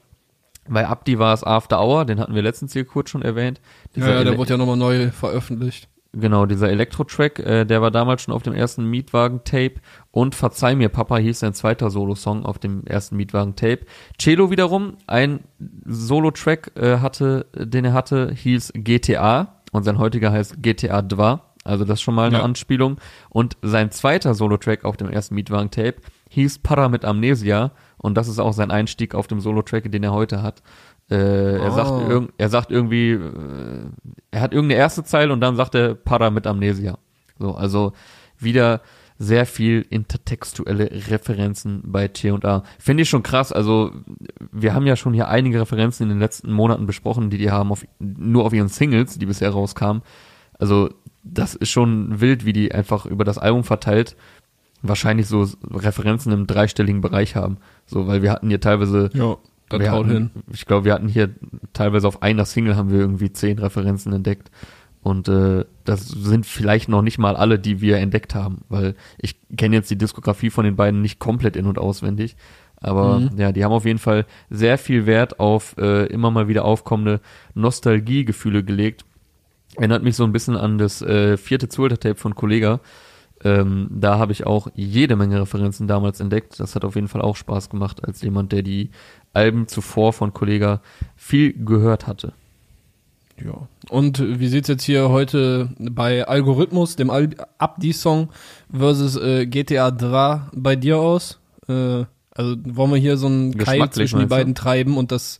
Bei Abdi war es After Hour, den hatten wir letztens hier kurz schon erwähnt. Ja, ja, der Ele- wurde ja nochmal neu veröffentlicht. Genau, dieser Elektro-Track, äh, der war damals schon auf dem ersten Mietwagen-Tape und Verzeih mir, Papa hieß sein zweiter Solo-Song auf dem ersten Mietwagen-Tape. Cello wiederum, ein Solo-Track äh, hatte, den er hatte, hieß GTA und sein heutiger heißt GTA 2, also das ist schon mal eine Ja. Anspielung. Und sein zweiter Solo-Track auf dem ersten Mietwagen-Tape hieß Para mit Amnesia und das ist auch sein Einstieg auf dem Solo-Track, den er heute hat. Äh, er, Oh. sagt irg er sagt irgendwie, äh, er hat irgendeine erste Zeile und dann sagt er Para mit Amnesia. So, also wieder sehr viel intertextuelle Referenzen bei T&A. Finde ich schon krass, also wir haben ja schon hier einige Referenzen in den letzten Monaten besprochen, die die haben auf, nur auf ihren Singles, die bisher rauskamen. Also das ist schon wild, wie die einfach über das Album verteilt wahrscheinlich so Referenzen im dreistelligen Bereich haben. So, weil wir hatten hier teilweise Ja, hatten, hin. Ich glaube, wir hatten hier teilweise auf einer Single haben wir irgendwie zehn Referenzen entdeckt. Und äh, das sind vielleicht noch nicht mal alle, die wir entdeckt haben, weil ich kenne jetzt die Diskografie von den beiden nicht komplett in- und auswendig. Aber Mhm. ja, die haben auf jeden Fall sehr viel Wert auf äh, immer mal wieder aufkommende Nostalgiegefühle gelegt. Erinnert mich so ein bisschen an das äh, vierte Zuhälter-Tape von Kollega. Ähm, da habe ich auch jede Menge Referenzen damals entdeckt. Das hat auf jeden Fall auch Spaß gemacht, als jemand, der die Alben zuvor von Kollega viel gehört hatte. Ja. Und wie sieht's jetzt hier heute bei Algorithmus, dem Al Abdi-Song versus äh, GTA 3 bei dir aus? Äh, also wollen wir hier so einen Keil zwischen die meinst du? beiden treiben und das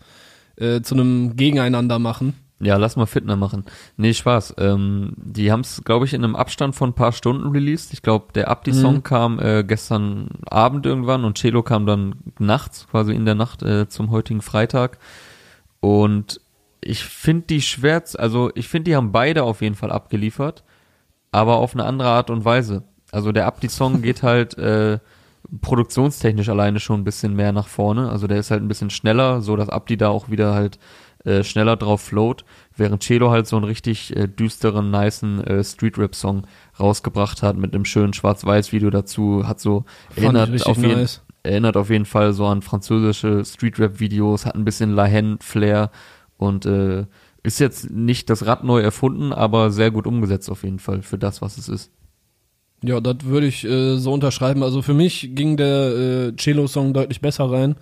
äh, zu einem Gegeneinander machen? Ja, lass mal Fitner machen. Nee, Spaß. Ähm, die haben es, glaube ich, in einem Abstand von ein paar Stunden released. Ich glaube, der Abdi-Song Mhm. kam äh, gestern Abend irgendwann und Cello kam dann nachts, quasi in der Nacht äh, zum heutigen Freitag. Und ich finde die schwer, z- also ich finde, die haben beide auf jeden Fall abgeliefert, aber auf eine andere Art und Weise. Also der Abdi-Song geht halt äh, produktionstechnisch alleine schon ein bisschen mehr nach vorne. Also der ist halt ein bisschen schneller, so dass Abdi da auch wieder halt äh, schneller drauf float, während Cello halt so einen richtig äh, düsteren, nicen äh, Street-Rap-Song rausgebracht hat mit einem schönen Schwarz-Weiß-Video dazu, hat so Fand erinnert auf, jeden, nice. erinnert auf jeden Fall so an französische Street-Rap-Videos, hat ein bisschen Lahen-Flair und äh, ist jetzt nicht das Rad neu erfunden, aber sehr gut umgesetzt auf jeden Fall für das, was es ist. Ja, das würde ich äh, so unterschreiben. Also für mich ging der äh, Cello-Song deutlich besser rein.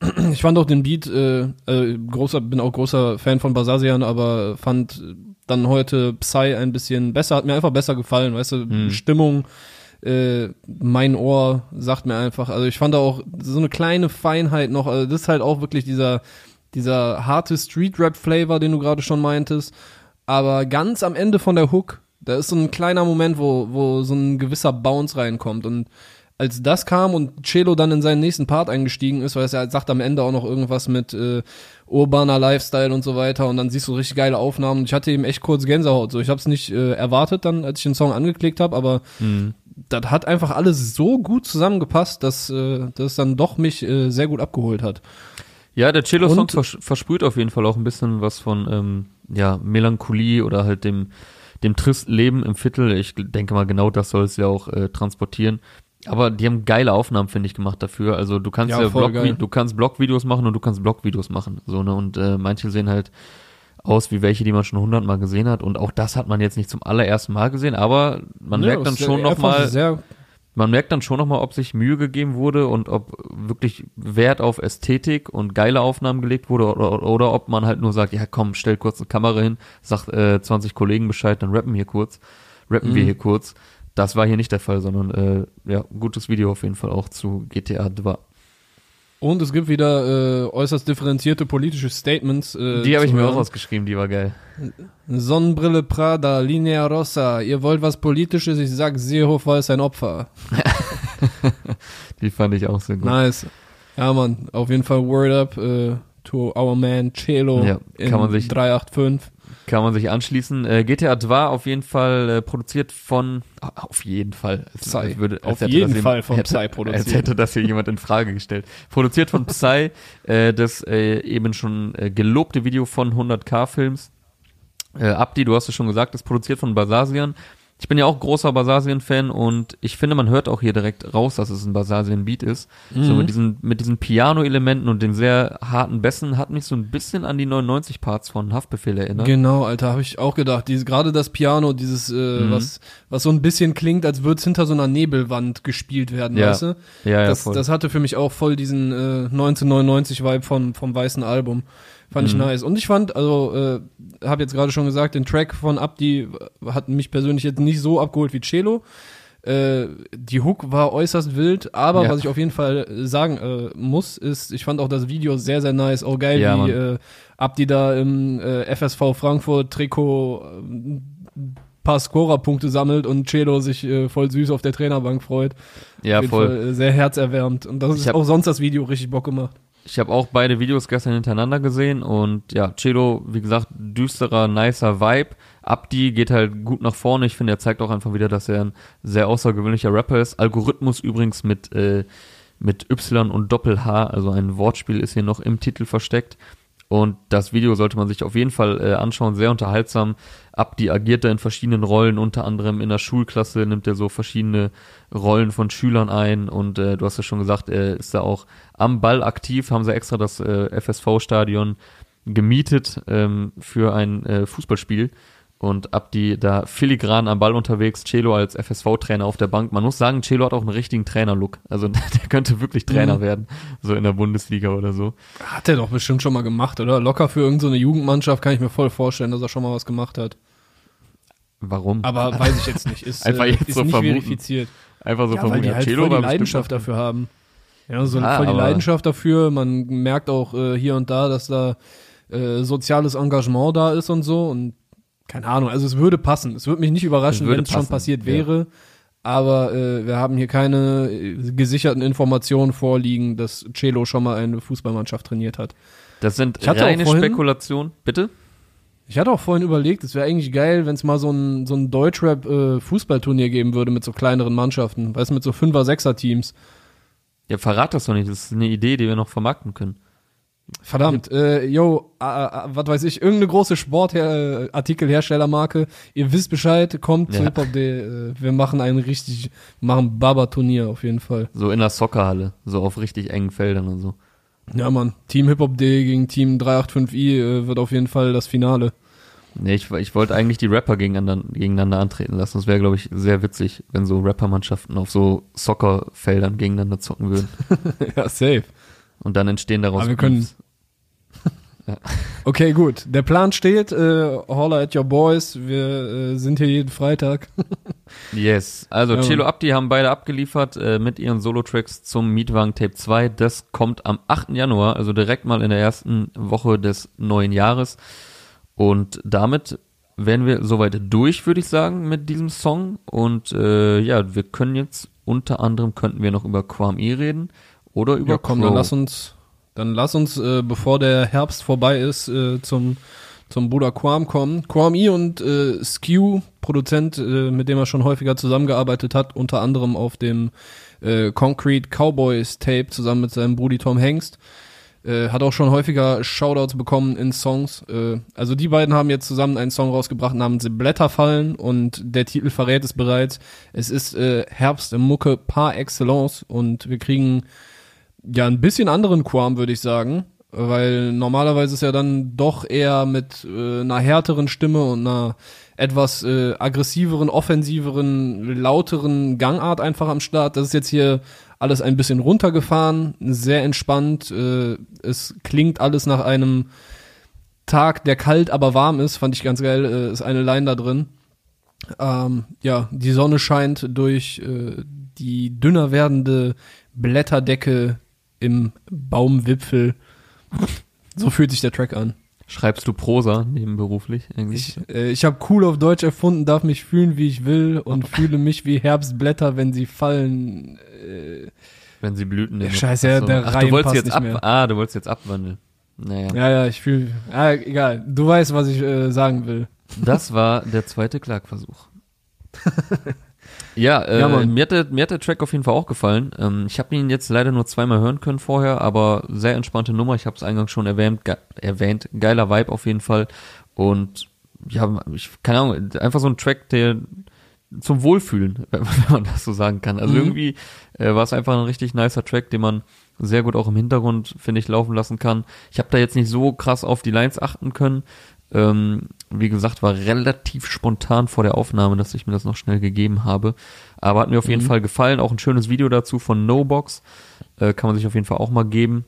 Ich fand auch den Beat, äh, äh, großer, bin auch großer Fan von Basasian, aber fand dann heute Psy ein bisschen besser, hat mir einfach besser gefallen, weißt du, Hm. Stimmung, äh, mein Ohr sagt mir einfach, also ich fand auch so eine kleine Feinheit noch, also das ist halt auch wirklich dieser, dieser harte Street-Rap-Flavor, den du gerade schon meintest, aber ganz am Ende von der Hook, da ist so ein kleiner Moment, wo, wo so ein gewisser Bounce reinkommt und als das kam und Celo dann in seinen nächsten Part eingestiegen ist, weil er sagt am Ende auch noch irgendwas mit äh, urbaner Lifestyle und so weiter und dann siehst du richtig geile Aufnahmen ich hatte eben echt kurz Gänsehaut. So, ich habe es nicht äh, erwartet dann, als ich den Song angeklickt habe, aber das hat einfach alles so gut zusammengepasst, dass äh, das dann doch mich äh, sehr gut abgeholt hat. Ja, der Cello-Song vers versprüht auf jeden Fall auch ein bisschen was von ähm, ja, Melancholie oder halt dem, dem tristen Leben im Viertel. Ich denke mal, genau das soll es ja auch äh, transportieren. Aber die haben geile Aufnahmen, finde ich, gemacht dafür. Also du kannst Ja, ja, Blog geil. du kannst Blogvideos machen und du kannst Blogvideos machen. So, ne? Und äh, manche sehen halt aus wie welche, die man schon hundertmal gesehen hat. Und auch das hat man jetzt nicht zum allerersten Mal gesehen, aber man Ja, merkt dann schon nochmal, sehr man merkt dann schon nochmal, ob sich Mühe gegeben wurde und ob wirklich Wert auf Ästhetik und geile Aufnahmen gelegt wurde oder, oder ob man halt nur sagt, ja komm, stell kurz eine Kamera hin, sagt äh, 20 Kollegen Bescheid, dann rappen hier kurz, rappen wir Mhm. hier kurz. Das war hier nicht der Fall, sondern äh, ja, gutes Video auf jeden Fall auch zu GTA 2. Und es gibt wieder äh, äußerst differenzierte politische Statements. Äh, Die habe ich mir auch rausgeschrieben, die war geil. Sonnenbrille Prada, Linea Rossa. Ihr wollt was Politisches? Ich sag, Seehofer ist ein Opfer. Die fand ich auch sehr gut. Nice. Ja, Mann. Auf jeden Fall Word up äh, to our man Celo Ja, in kann man sich- 385. Kann man sich anschließen. Äh, GTA 2 auf jeden Fall äh, produziert von, ah, auf jeden Fall. Psy. es würde- Auf hätte jeden das Fall von hätte, Psy produziert. Als hätte das hier jemand in Frage gestellt. Produziert von Psy, äh, das äh, eben schon äh, gelobte Video von 100k Films. Äh, Abdi, du hast es schon gesagt, ist produziert von Basasian. Ich bin ja auch großer Basasian-Fan und ich finde, man hört auch hier direkt raus, dass es ein Basasian-Beat ist. So Mhm. mit diesen, mit diesen Piano-Elementen und den sehr harten Bässen hat mich so ein bisschen an die 99-Parts von Haftbefehl erinnert. Genau, Alter, habe ich auch gedacht. Dieses, gerade das Piano, dieses, äh, Mhm. was, was so ein bisschen klingt, als würde es hinter so einer Nebelwand gespielt werden, Ja. weißt du? ja, ja, das, voll. das hatte für mich auch voll diesen äh, 1999-Vibe vom, vom weißen Album. Fand ich Mhm. nice. Und ich fand, also, äh, habe jetzt gerade schon gesagt, den Track von Abdi hat mich persönlich jetzt nicht so abgeholt wie Cello. Äh, die Hook war äußerst wild, aber Ja. was ich auf jeden Fall sagen äh, muss, ist, ich fand auch das Video sehr, sehr nice. Auch geil, Ja, wie äh, Abdi da im äh, FSV Frankfurt Trikot äh, paar Scorer-Punkte sammelt und Celo sich äh, voll süß auf der Trainerbank freut. Ja, Auf jeden voll. Fall, äh, sehr herzerwärmend. Und das Ich ist auch sonst das Video richtig Bock gemacht. Ich habe auch beide Videos gestern hintereinander gesehen und ja, Celo, wie gesagt, düsterer, nicer Vibe. Abdi geht halt gut nach vorne. Ich finde, er zeigt auch einfach wieder, dass er ein sehr außergewöhnlicher Rapper ist. Algorithmus übrigens mit, äh, mit Y und Doppel-H, also ein Wortspiel ist hier noch im Titel versteckt. Und das Video sollte man sich auf jeden Fall äh, anschauen, sehr unterhaltsam. Abdi agiert da in verschiedenen Rollen, unter anderem in der Schulklasse nimmt er so verschiedene Rollen von Schülern ein. Und äh, du hast ja schon gesagt, er ist da auch am Ball aktiv, haben sie extra das äh, FSV-Stadion gemietet ähm, für ein äh, Fußballspiel und Abdi da filigran am Ball unterwegs, Celo als FSV-Trainer auf der Bank. Man muss sagen, Celo hat auch einen richtigen Trainer-Look. Also der könnte wirklich Trainer Mhm. werden, so in der Bundesliga oder so. Hat er doch bestimmt schon mal gemacht, oder? Locker für irgendeine so eine Jugendmannschaft kann ich mir voll vorstellen, dass er schon mal was gemacht hat. Warum? Aber weiß ich jetzt nicht. Ist, Einfach äh, jetzt ist so nicht vermuten. verifiziert. Einfach so Ja, weil vermuten, die ja, halt Celo voll die Leidenschaft dafür haben. Ja, so Ja, voll die Leidenschaft dafür. Man merkt auch äh, hier und da, dass da äh, soziales Engagement da ist und so. Und keine Ahnung, also es würde passen. Es würde mich nicht überraschen, wenn es schon passiert ja. wäre. Aber äh, wir haben hier keine äh, gesicherten Informationen vorliegen, dass Celo schon mal eine Fußballmannschaft trainiert hat. Das sind Ich reine vorhin- Spekulationen. Bitte? Ich hatte auch vorhin überlegt, es wäre eigentlich geil, wenn es mal so ein, so ein Deutschrap-Fußballturnier geben würde mit so kleineren Mannschaften. Weißt du, mit so Fünfer-, Sechser-Teams. Ja, verrat das doch nicht. Das ist eine Idee, die wir noch vermarkten können. Verdammt, äh, yo, äh, äh, was weiß ich, irgendeine große Sportartikelherstellermarke. Ihr wisst Bescheid, kommt zu Ja. Hip Hop Day. Äh, wir machen ein richtig, machen Baba-Turnier auf jeden Fall. So in der Soccerhalle. So auf richtig engen Feldern und so. Ja, Mann, Team Hip Hop Day gegen Team 385i äh, wird auf jeden Fall das Finale. Nee, ich, ich wollte eigentlich die Rapper gegeneinander, gegeneinander antreten lassen. Das wäre, glaube ich, sehr witzig, wenn so Rappermannschaften auf so Soccerfeldern gegeneinander zocken würden. ja, safe. Und dann entstehen daraus Aber wir können- Beefs. Okay, gut. Der Plan steht. Äh, holla at your boys. Wir äh, sind hier jeden Freitag. Yes. Also Ja, Mann. Abdi haben beide abgeliefert äh, mit ihren Solo-Tracks zum Mietwagen Tape 2. Das kommt am 8. Januar, also direkt mal in der ersten Woche des neuen Jahres. Und damit wären wir soweit durch, würde ich sagen, mit diesem Song. Und äh, ja, wir können jetzt unter anderem könnten wir noch über Quam E reden oder über Ja, komm, Crow. dann lass uns, dann lass uns, äh, bevor der Herbst vorbei ist, äh, zum zum Bruder Quam kommen. Quam E und äh, Skew, Produzent, äh, mit dem er schon häufiger zusammengearbeitet hat, unter anderem auf dem äh, Concrete Cowboys Tape zusammen mit seinem Brudi Tom Hengst. Äh, hat auch schon häufiger Shoutouts bekommen in Songs. Äh, also die beiden haben jetzt zusammen einen Song rausgebracht namens Blätterfallen und der Titel verrät es bereits. Es ist äh, Herbst im Mucke par excellence und wir kriegen ja ein bisschen anderen Quam, würde ich sagen. Weil normalerweise ist er dann doch eher mit äh, einer härteren Stimme und einer etwas äh, aggressiveren, offensiveren, lauteren Gangart einfach am Start. Das ist jetzt hier alles ein bisschen runtergefahren, sehr entspannt. Äh, es klingt alles nach einem Tag, der kalt, aber warm ist. Fand ich ganz geil. Äh, ist eine Line da drin. Ähm, ja, die Sonne scheint durch äh, die dünner werdende Blätterdecke im Baumwipfel. So fühlt sich der Track an. Schreibst du Prosa nebenberuflich eigentlich? Ich, äh, ich habe cool auf Deutsch erfunden, darf mich fühlen, wie ich will und fühle mich wie Herbstblätter, wenn sie fallen. Äh, Wenn sie Blüten nehmen. Scheiße, so. der Ach, Reim du wolltest passt jetzt nicht ab, mehr. ah, du wolltest jetzt abwandeln. Naja. ja, ja, ich fühle. Ah, egal. Du weißt, was ich äh, sagen will. Das war der zweite Klagversuch. ja, äh, Ja, mir, hat der, mir hat der Track auf jeden Fall auch gefallen. Ähm, ich habe ihn jetzt leider nur zweimal hören können vorher, aber sehr entspannte Nummer. Ich habe es eingangs schon erwähnt, ge erwähnt. Geiler Vibe auf jeden Fall. Und ja, ich keine Ahnung, einfach so ein Track, der zum Wohlfühlen, wenn man das so sagen kann. Also Mhm. irgendwie äh, war es einfach ein richtig nicer Track, den man sehr gut auch im Hintergrund, finde ich, laufen lassen kann. Ich habe da jetzt nicht so krass auf die Lines achten können. Ähm, wie gesagt, war relativ spontan vor der Aufnahme, dass ich mir das noch schnell gegeben habe. Aber hat mir auf jeden Mhm. Fall gefallen. Auch ein schönes Video dazu von Nobox. Äh, kann man sich auf jeden Fall auch mal geben.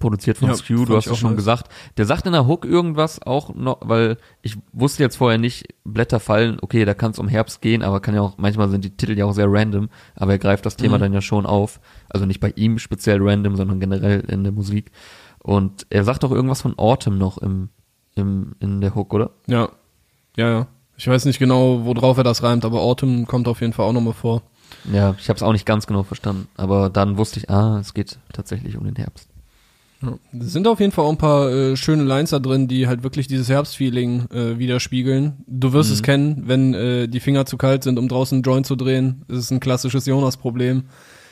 Produziert von Ja, Skew, du hast es schon nice. gesagt. Der sagt in der Hook irgendwas auch noch, weil ich wusste jetzt vorher nicht, Blätter fallen, okay, da kann es um Herbst gehen, aber kann ja auch, manchmal sind die Titel ja auch sehr random, aber er greift das Thema Mhm. dann ja schon auf. Also nicht bei ihm speziell random, sondern generell in der Musik. Und er sagt auch irgendwas von Autumn noch im, im, in der Hook, oder? Ja. Ja, ja. Ich weiß nicht genau, worauf er das reimt, aber Autumn kommt auf jeden Fall auch nochmal vor. Ja, ich habe es auch nicht ganz genau verstanden, aber dann wusste ich, ah, es geht tatsächlich um den Herbst. Ja. Es sind auf jeden Fall auch ein paar äh, schöne Lines da drin, die halt wirklich dieses Herbstfeeling äh, widerspiegeln. Du wirst Mhm. es kennen, wenn äh, die Finger zu kalt sind, um draußen einen Joint zu drehen. Das ist ein klassisches Jonas-Problem.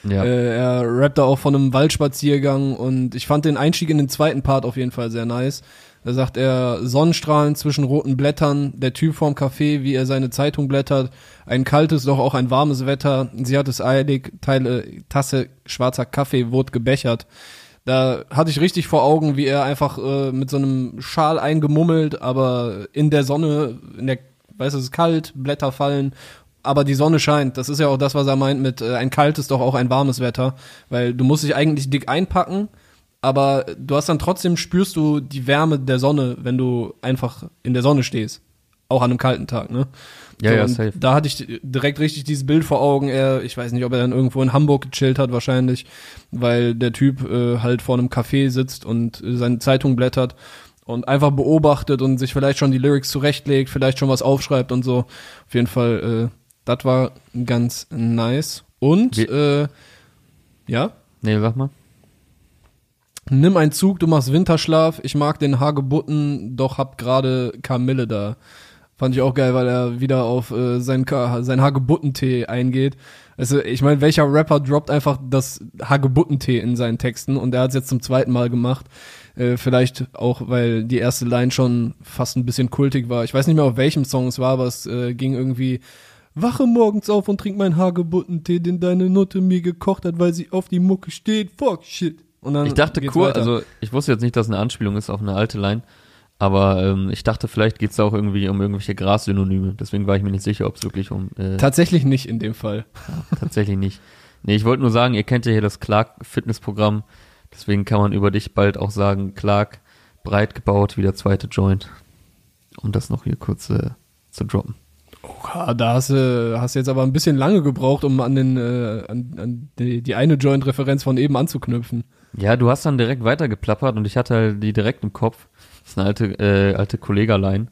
Ja, Äh, er rappt da auch von einem Waldspaziergang und ich fand den Einstieg in den zweiten Part auf jeden Fall sehr nice. Da sagt er, Sonnenstrahlen zwischen roten Blättern, der Typ vorm Café, wie er seine Zeitung blättert, ein kaltes, doch auch ein warmes Wetter, sie hat es eilig, Teile, Tasse schwarzer Kaffee wurde gebechert. Da hatte ich richtig vor Augen, wie er einfach äh, mit so einem Schal eingemummelt, aber in der Sonne, in der, weißt du, es ist kalt, Blätter fallen, aber die Sonne scheint. Das ist ja auch das, was er meint mit äh, ein kaltes, doch auch ein warmes Wetter, weil du musst dich eigentlich dick einpacken, aber du hast dann trotzdem spürst du die Wärme der Sonne, wenn du einfach in der Sonne stehst. Auch an einem kalten Tag, ne? Ja, ja, und safe. Da hatte ich direkt richtig dieses Bild vor Augen. Er, ich weiß nicht, ob er dann irgendwo in Hamburg gechillt hat, wahrscheinlich, weil der Typ äh, halt vor einem Café sitzt und äh, seine Zeitung blättert und einfach beobachtet und sich vielleicht schon die Lyrics zurechtlegt, vielleicht schon was aufschreibt und so. Auf jeden Fall, äh, das war ganz nice. Und, Wie- äh, ja, nee, sag mal. Nimm einen Zug, du machst Winterschlaf. Ich mag den Hagebutten, doch hab gerade Kamille da. Fand ich auch geil, weil er wieder auf äh, seinen, Ka- seinen Hagebuttentee eingeht. Also, ich meine, welcher Rapper droppt einfach das Hagebuttentee in seinen Texten und er hat es jetzt zum zweiten Mal gemacht. Äh, vielleicht auch, weil die erste Line schon fast ein bisschen kultig war. Ich weiß nicht mehr, auf welchem Song es war, aber es äh, ging irgendwie Wache morgens auf und trink meinen Hagebuttentee, den deine Nutte mir gekocht hat, weil sie auf die Mucke steht. Fuck shit. Ich dachte weiter. also ich wusste jetzt nicht, dass es eine Anspielung ist auf eine alte Line, aber ähm, ich dachte, vielleicht geht's da auch irgendwie um irgendwelche Grassynonyme. Deswegen war ich mir nicht sicher, ob es wirklich um äh, Tatsächlich nicht in dem Fall. tatsächlich nicht. Nee, ich wollte nur sagen, ihr kennt ja hier das Clark Fitnessprogramm, deswegen kann man über dich bald auch sagen, Clark breit gebaut wie der zweite Joint. Um das noch hier kurz äh, zu droppen. Oha, da hast du hast jetzt aber ein bisschen lange gebraucht, um an den äh, an, an die, die eine Joint-Referenz von eben anzuknüpfen. Ja, du hast dann direkt weitergeplappert und ich hatte halt die direkt im Kopf. Das ist eine alte, äh, alte Kollegerlein.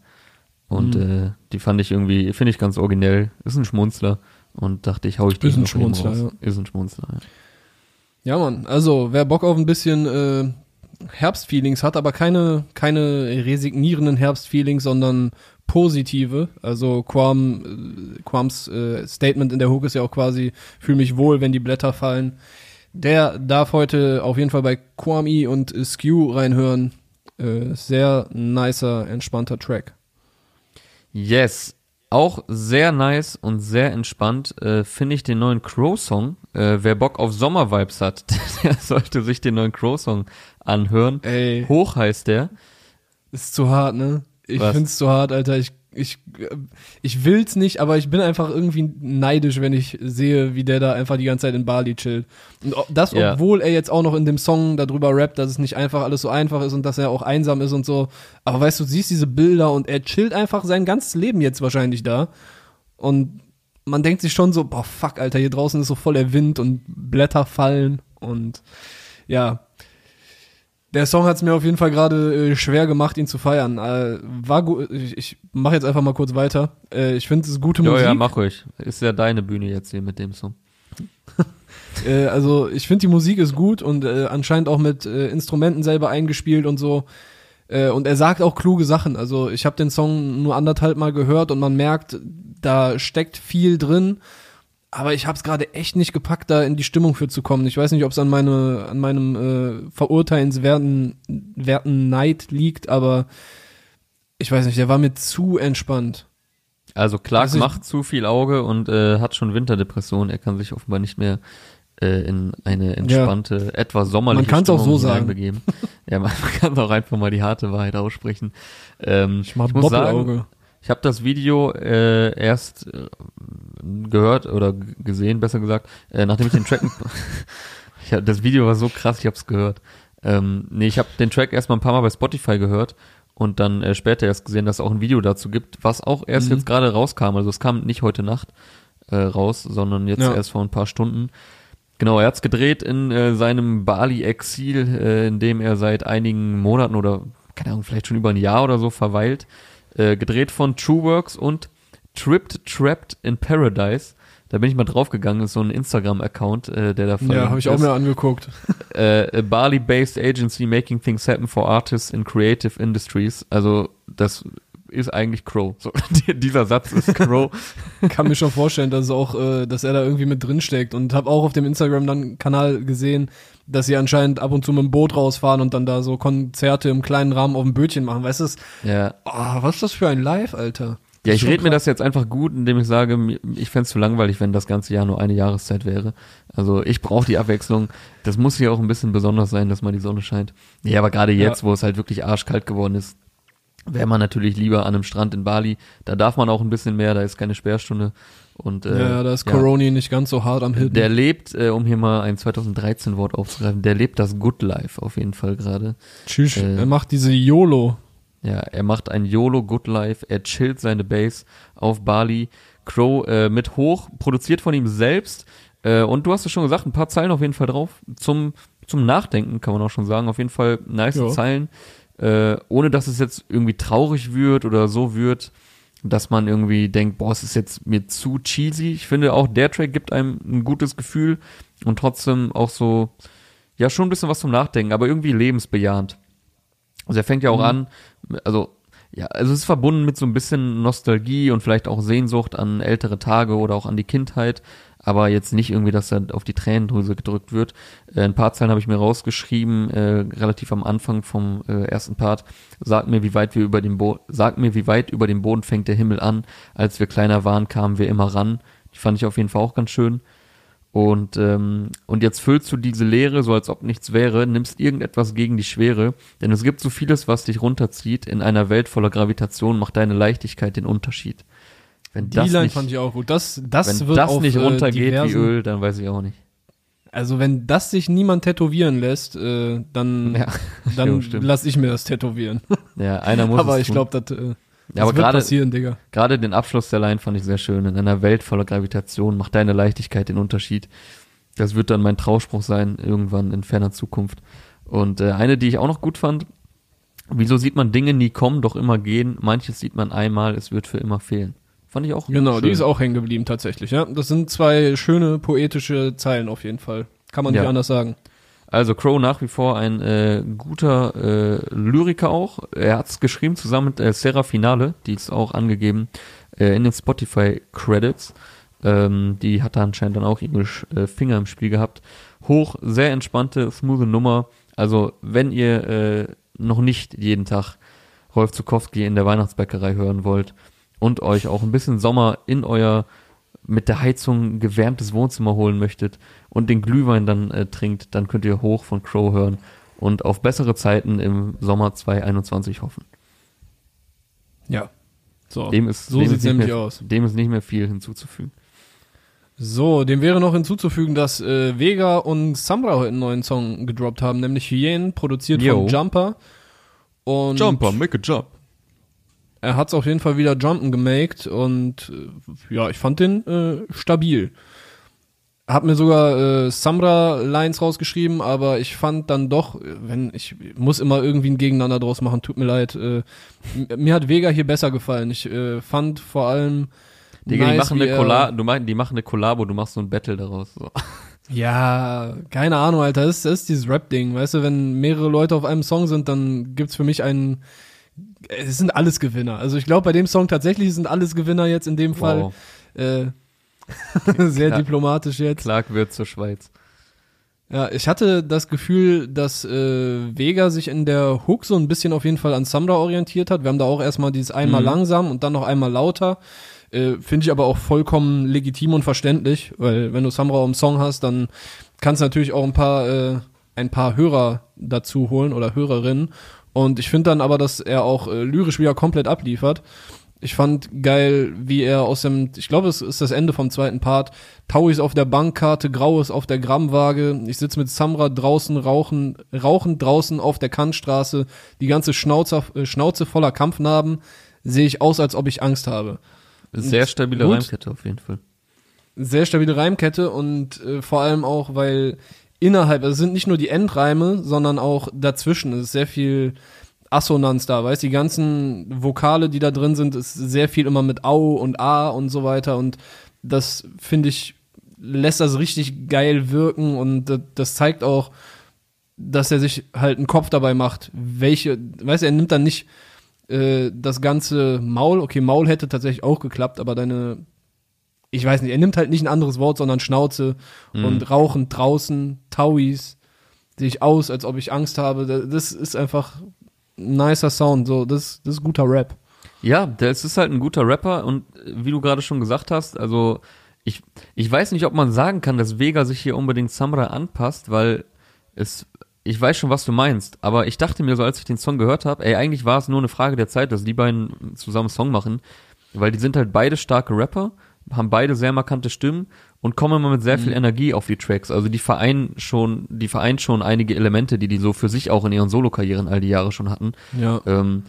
Und Mhm. äh, die fand ich irgendwie, finde ich ganz originell. Ist ein Schmunzler. Und dachte ich, hau ich die Ist ein Schmunzler, raus. Ist ein Schmunzler, ja. Ja, Mann. Also, wer Bock auf ein bisschen äh, Herbstfeelings hat, aber keine keine resignierenden Herbstfeelings, sondern positive. Also Quam, äh, Quams äh, Statement in der Hook ist ja auch quasi fühl mich wohl, wenn die Blätter fallen. Der darf heute auf jeden Fall bei Kwami und Skew reinhören. Äh, sehr nicer, entspannter Track. Yes. Auch sehr nice und sehr entspannt äh, finde ich den neuen Crow-Song. Äh, wer Bock auf Sommervibes hat, der sollte sich den neuen Crow-Song anhören. Ey, Hoch heißt der. ist zu hart, ne? Ich Was? find's zu hart, Alter. Ich, ich, ich will's nicht, aber ich bin einfach irgendwie neidisch, wenn ich sehe, wie der da einfach die ganze Zeit in Bali chillt. Und das, Ja. obwohl er jetzt auch noch in dem Song darüber rappt, dass es nicht einfach alles so einfach ist und dass er auch einsam ist und so. Aber weißt du, du siehst diese Bilder und er chillt einfach sein ganzes Leben jetzt wahrscheinlich da. Und man denkt sich schon so, boah, fuck, Alter, hier draußen ist so voll der Wind und Blätter fallen und ja. Der Song hat es mir auf jeden Fall gerade äh, schwer gemacht, ihn zu feiern. Äh, war gut. Ich, ich mache jetzt einfach mal kurz weiter. Äh, ich finde es ist gute Musik. ja, mach ruhig. Ist ja deine Bühne jetzt hier mit dem Song. Äh, also ich finde die Musik ist gut und äh, anscheinend auch mit äh, Instrumenten selber eingespielt und so. Und er sagt auch kluge Sachen. Also ich habe den Song nur anderthalb Mal gehört und man merkt, da steckt viel drin. Aber ich habe es gerade echt nicht gepackt, da in die Stimmung für zu kommen. Ich weiß nicht, ob es an meine, an meinem äh, verurteilenswerten werten Neid liegt, aber ich weiß nicht, der war mir zu entspannt. Also Clark Also ich- macht zu viel Auge und äh, hat schon Winterdepression. Er kann sich offenbar nicht mehr äh, in eine entspannte, etwa sommerliche Man kann's auch Stimmung so sagen. hineinbegeben. ja, man kann auch einfach mal die harte Wahrheit aussprechen. Ähm, ich, mach muss sagen. Ich habe das Video äh, erst äh, gehört oder gesehen, besser gesagt, äh, nachdem ich den Track. ich hab, das Video war so krass, ich habe es gehört. Ähm, nee, ich habe den Track erstmal ein paar Mal bei Spotify gehört und dann äh, später erst gesehen, dass es auch ein Video dazu gibt, was auch erst Mhm. jetzt gerade rauskam. Also es kam nicht heute Nacht äh, raus, sondern jetzt Ja. erst vor ein paar Stunden. Genau, er hat's gedreht in äh, seinem Bali-Exil, äh, in dem er seit einigen Monaten oder, keine Ahnung, vielleicht schon über ein Jahr oder so verweilt. Äh, gedreht von Trueworks und Tripped Trapped in Paradise. Da bin ich mal draufgegangen, ist so ein Instagram-Account, äh, der da Ja, habe ich auch mir angeguckt. äh, a Bali-based agency making things happen for artists in creative industries. Also das ist eigentlich Crow. So, dieser Satz ist Crow. Kann mir schon vorstellen, dass es auch, äh, dass er da irgendwie mit drin steckt und habe auch auf dem Instagram dann Kanal gesehen, dass sie anscheinend ab und zu mit dem Boot rausfahren und dann da so Konzerte im kleinen Rahmen auf dem Bötchen machen. Weißt du, ja, oh, was ist das für ein Live, Alter? ja, ich rede mir das jetzt einfach gut, indem ich sage, ich fänd's zu langweilig, wenn das ganze Jahr nur eine Jahreszeit wäre. Also ich brauche die Abwechslung. Das muss hier auch ein bisschen besonders sein, dass mal die Sonne scheint. Ja, aber gerade jetzt, wo es halt wirklich arschkalt geworden ist, wäre man natürlich lieber an einem Strand in Bali. Da darf man auch ein bisschen mehr, da ist keine Sperrstunde. Und, äh, ja, ja, da ist Coroni nicht ganz so hart am Hitten. Der lebt, äh, um hier mal ein 2013-Wort aufzugreifen, der lebt das Good Life auf jeden Fall gerade. Tschüss. äh, er macht diese YOLO. Ja, er macht ein YOLO Good Life, er chillt seine Base auf Bali. Crow äh, mit hoch, produziert von ihm selbst. Äh, und du hast es schon gesagt, ein paar Zeilen auf jeden Fall drauf. Zum, zum Nachdenken kann man auch schon sagen. Auf jeden Fall nice Ja. Zeilen. Äh, ohne dass es jetzt irgendwie traurig wird oder so wird, dass man irgendwie denkt, boah, es ist jetzt mir zu cheesy. Ich finde auch der Track gibt einem ein gutes Gefühl und trotzdem auch so, ja, schon ein bisschen was zum Nachdenken, aber irgendwie lebensbejahend. Also er fängt ja auch Mhm. an, also ja, also es ist verbunden mit so ein bisschen Nostalgie und vielleicht auch Sehnsucht an ältere Tage oder auch an die Kindheit, aber jetzt nicht irgendwie, dass er auf die Tränendrüse gedrückt wird. Äh, ein paar Zeilen habe ich mir rausgeschrieben, äh, relativ am Anfang vom äh, ersten Part. Sag mir, wie weit wir über den Bo sag mir, wie weit über dem Boden fängt der Himmel an. Als wir kleiner waren, kamen wir immer ran. Die fand ich auf jeden Fall auch ganz schön. Und, ähm, und jetzt füllst du diese Leere, so als ob nichts wäre, nimmst irgendetwas gegen die Schwere, denn es gibt so vieles, was dich runterzieht. In einer Welt voller Gravitation macht deine Leichtigkeit den Unterschied. Wenn Die das Line nicht, fand ich auch gut. Das, das wenn wird das auf, nicht äh, runtergeht wie diversen- Öl, dann weiß ich auch nicht. Also wenn das sich niemand tätowieren lässt, äh, dann, Ja, dann jo, stimmt. lass ich mir das tätowieren. Ja, einer muss Aber ich glaube, das, äh, das ja, aber wird gerade passieren, Digga. gerade den Abschluss der Line fand ich sehr schön. In einer Welt voller Gravitation macht deine Leichtigkeit den Unterschied. Das wird dann mein Trauspruch sein, irgendwann in ferner Zukunft. Und äh, eine, die ich auch noch gut fand, wieso sieht man Dinge nie kommen, doch immer gehen? Manches sieht man einmal, es wird für immer fehlen. Fand ich auch Genau, schön. die ist auch hängen geblieben tatsächlich, ja. Das sind zwei schöne poetische Zeilen auf jeden Fall. Kann man nicht Ja. anders sagen. Also Crow nach wie vor ein äh, guter äh, Lyriker auch. Er hat es geschrieben zusammen mit äh, Sarah Finale, die ist auch angegeben äh, in den Spotify Credits. Ähm, die hat da anscheinend dann auch ihre äh, Finger im Spiel gehabt. Hoch, sehr entspannte, smooth Nummer. Also wenn ihr äh, noch nicht jeden Tag Rolf Zukowski in der Weihnachtsbäckerei hören wollt und euch auch ein bisschen Sommer in euer mit der Heizung gewärmtes Wohnzimmer holen möchtet und den Glühwein dann äh, trinkt, dann könnt ihr hoch von Crow hören und auf bessere Zeiten im Sommer 2021 hoffen. Ja. So, Dem ist, so dem sieht's nämlich mehr, aus. Dem ist nicht mehr viel hinzuzufügen. So, dem wäre noch hinzuzufügen, dass äh, Vega und Samra heute einen neuen Song gedroppt haben, nämlich Hyänen, produziert Yo. von Jumper. Und make a jump. Er hat's auf jeden Fall wieder Jumpen gemaked und äh, ja, ich fand den äh, stabil. Hab mir sogar äh, Samra-Lines rausgeschrieben, aber ich fand dann doch, wenn ich muss immer irgendwie ein Gegeneinander draus machen, tut mir leid. Äh, mir hat Vega hier besser gefallen. Ich äh, fand vor allem Digga, die nice, machen wie eine Kolla du meinst, die machen eine Kollabo, du machst so ein Battle daraus. So. Ja, keine Ahnung, Alter. Das, das ist dieses Rap-Ding. Weißt du, wenn mehrere Leute auf einem Song sind, dann gibt's für mich einen. Es sind alles Gewinner. Also ich glaube, bei dem Song tatsächlich sind alles Gewinner jetzt in dem Fall. Wow. Äh, sehr Klar. diplomatisch jetzt. Clark wird zur Schweiz. Ja, ich hatte das Gefühl, dass äh, Vega sich in der Hook so ein bisschen auf jeden Fall an Samra orientiert hat. Wir haben da auch erstmal dieses einmal Mhm. langsam und dann noch einmal lauter. Äh, Finde ich aber auch vollkommen legitim und verständlich, weil wenn du Samra im Song hast, dann kannst du natürlich auch ein paar äh, ein paar Hörer dazu holen oder Hörerinnen. Und ich finde dann aber, dass er auch äh, lyrisch wieder komplett abliefert. Ich fand geil, wie er aus dem, ich glaube, es ist das Ende vom zweiten Part. Tauis auf der Bankkarte, Graues auf der Grammwaage. Ich sitze mit Samra draußen, rauchen, rauchen draußen auf der Kantstraße. Die ganze Schnauze, äh, Schnauze voller Kampfnarben. Sehe ich aus, als ob ich Angst habe. Sehr stabile Gut. Reimkette auf jeden Fall. Sehr stabile Reimkette und äh, vor allem auch, weil innerhalb, also es sind nicht nur die Endreime, sondern auch dazwischen. Es ist sehr viel Assonanz da, weißt die ganzen Vokale, die da drin sind, ist sehr viel immer mit Au und A und so weiter. Und das finde ich lässt das richtig geil wirken. Und das, zeigt auch, dass er sich halt einen Kopf dabei macht, welche, weißt du, er nimmt dann nicht äh, das ganze Maul, okay, Maul hätte tatsächlich auch geklappt, aber deine, ich weiß nicht, er nimmt halt nicht ein anderes Wort, sondern Schnauze Mhm. und Rauchen draußen, Tauis, sehe ich aus, als ob ich Angst habe. Da- Das ist einfach ein nicer Sound, so, das, das ist guter Rap. Ja, es ist halt ein guter Rapper und wie du gerade schon gesagt hast, also ich, ich weiß nicht, ob man sagen kann, dass Vega sich hier unbedingt Samra anpasst, weil es, ich weiß schon, was du meinst, aber ich dachte mir so, als ich den Song gehört habe, ey, eigentlich war es nur eine Frage der Zeit, dass die beiden zusammen einen Song machen, weil die sind halt beide starke Rapper, haben beide sehr markante Stimmen und kommen immer mit sehr viel Energie auf die Tracks. Also die vereinen schon, die vereint schon einige Elemente, die die so für sich auch in ihren Solokarrieren all die Jahre schon hatten. Ja. Ähm,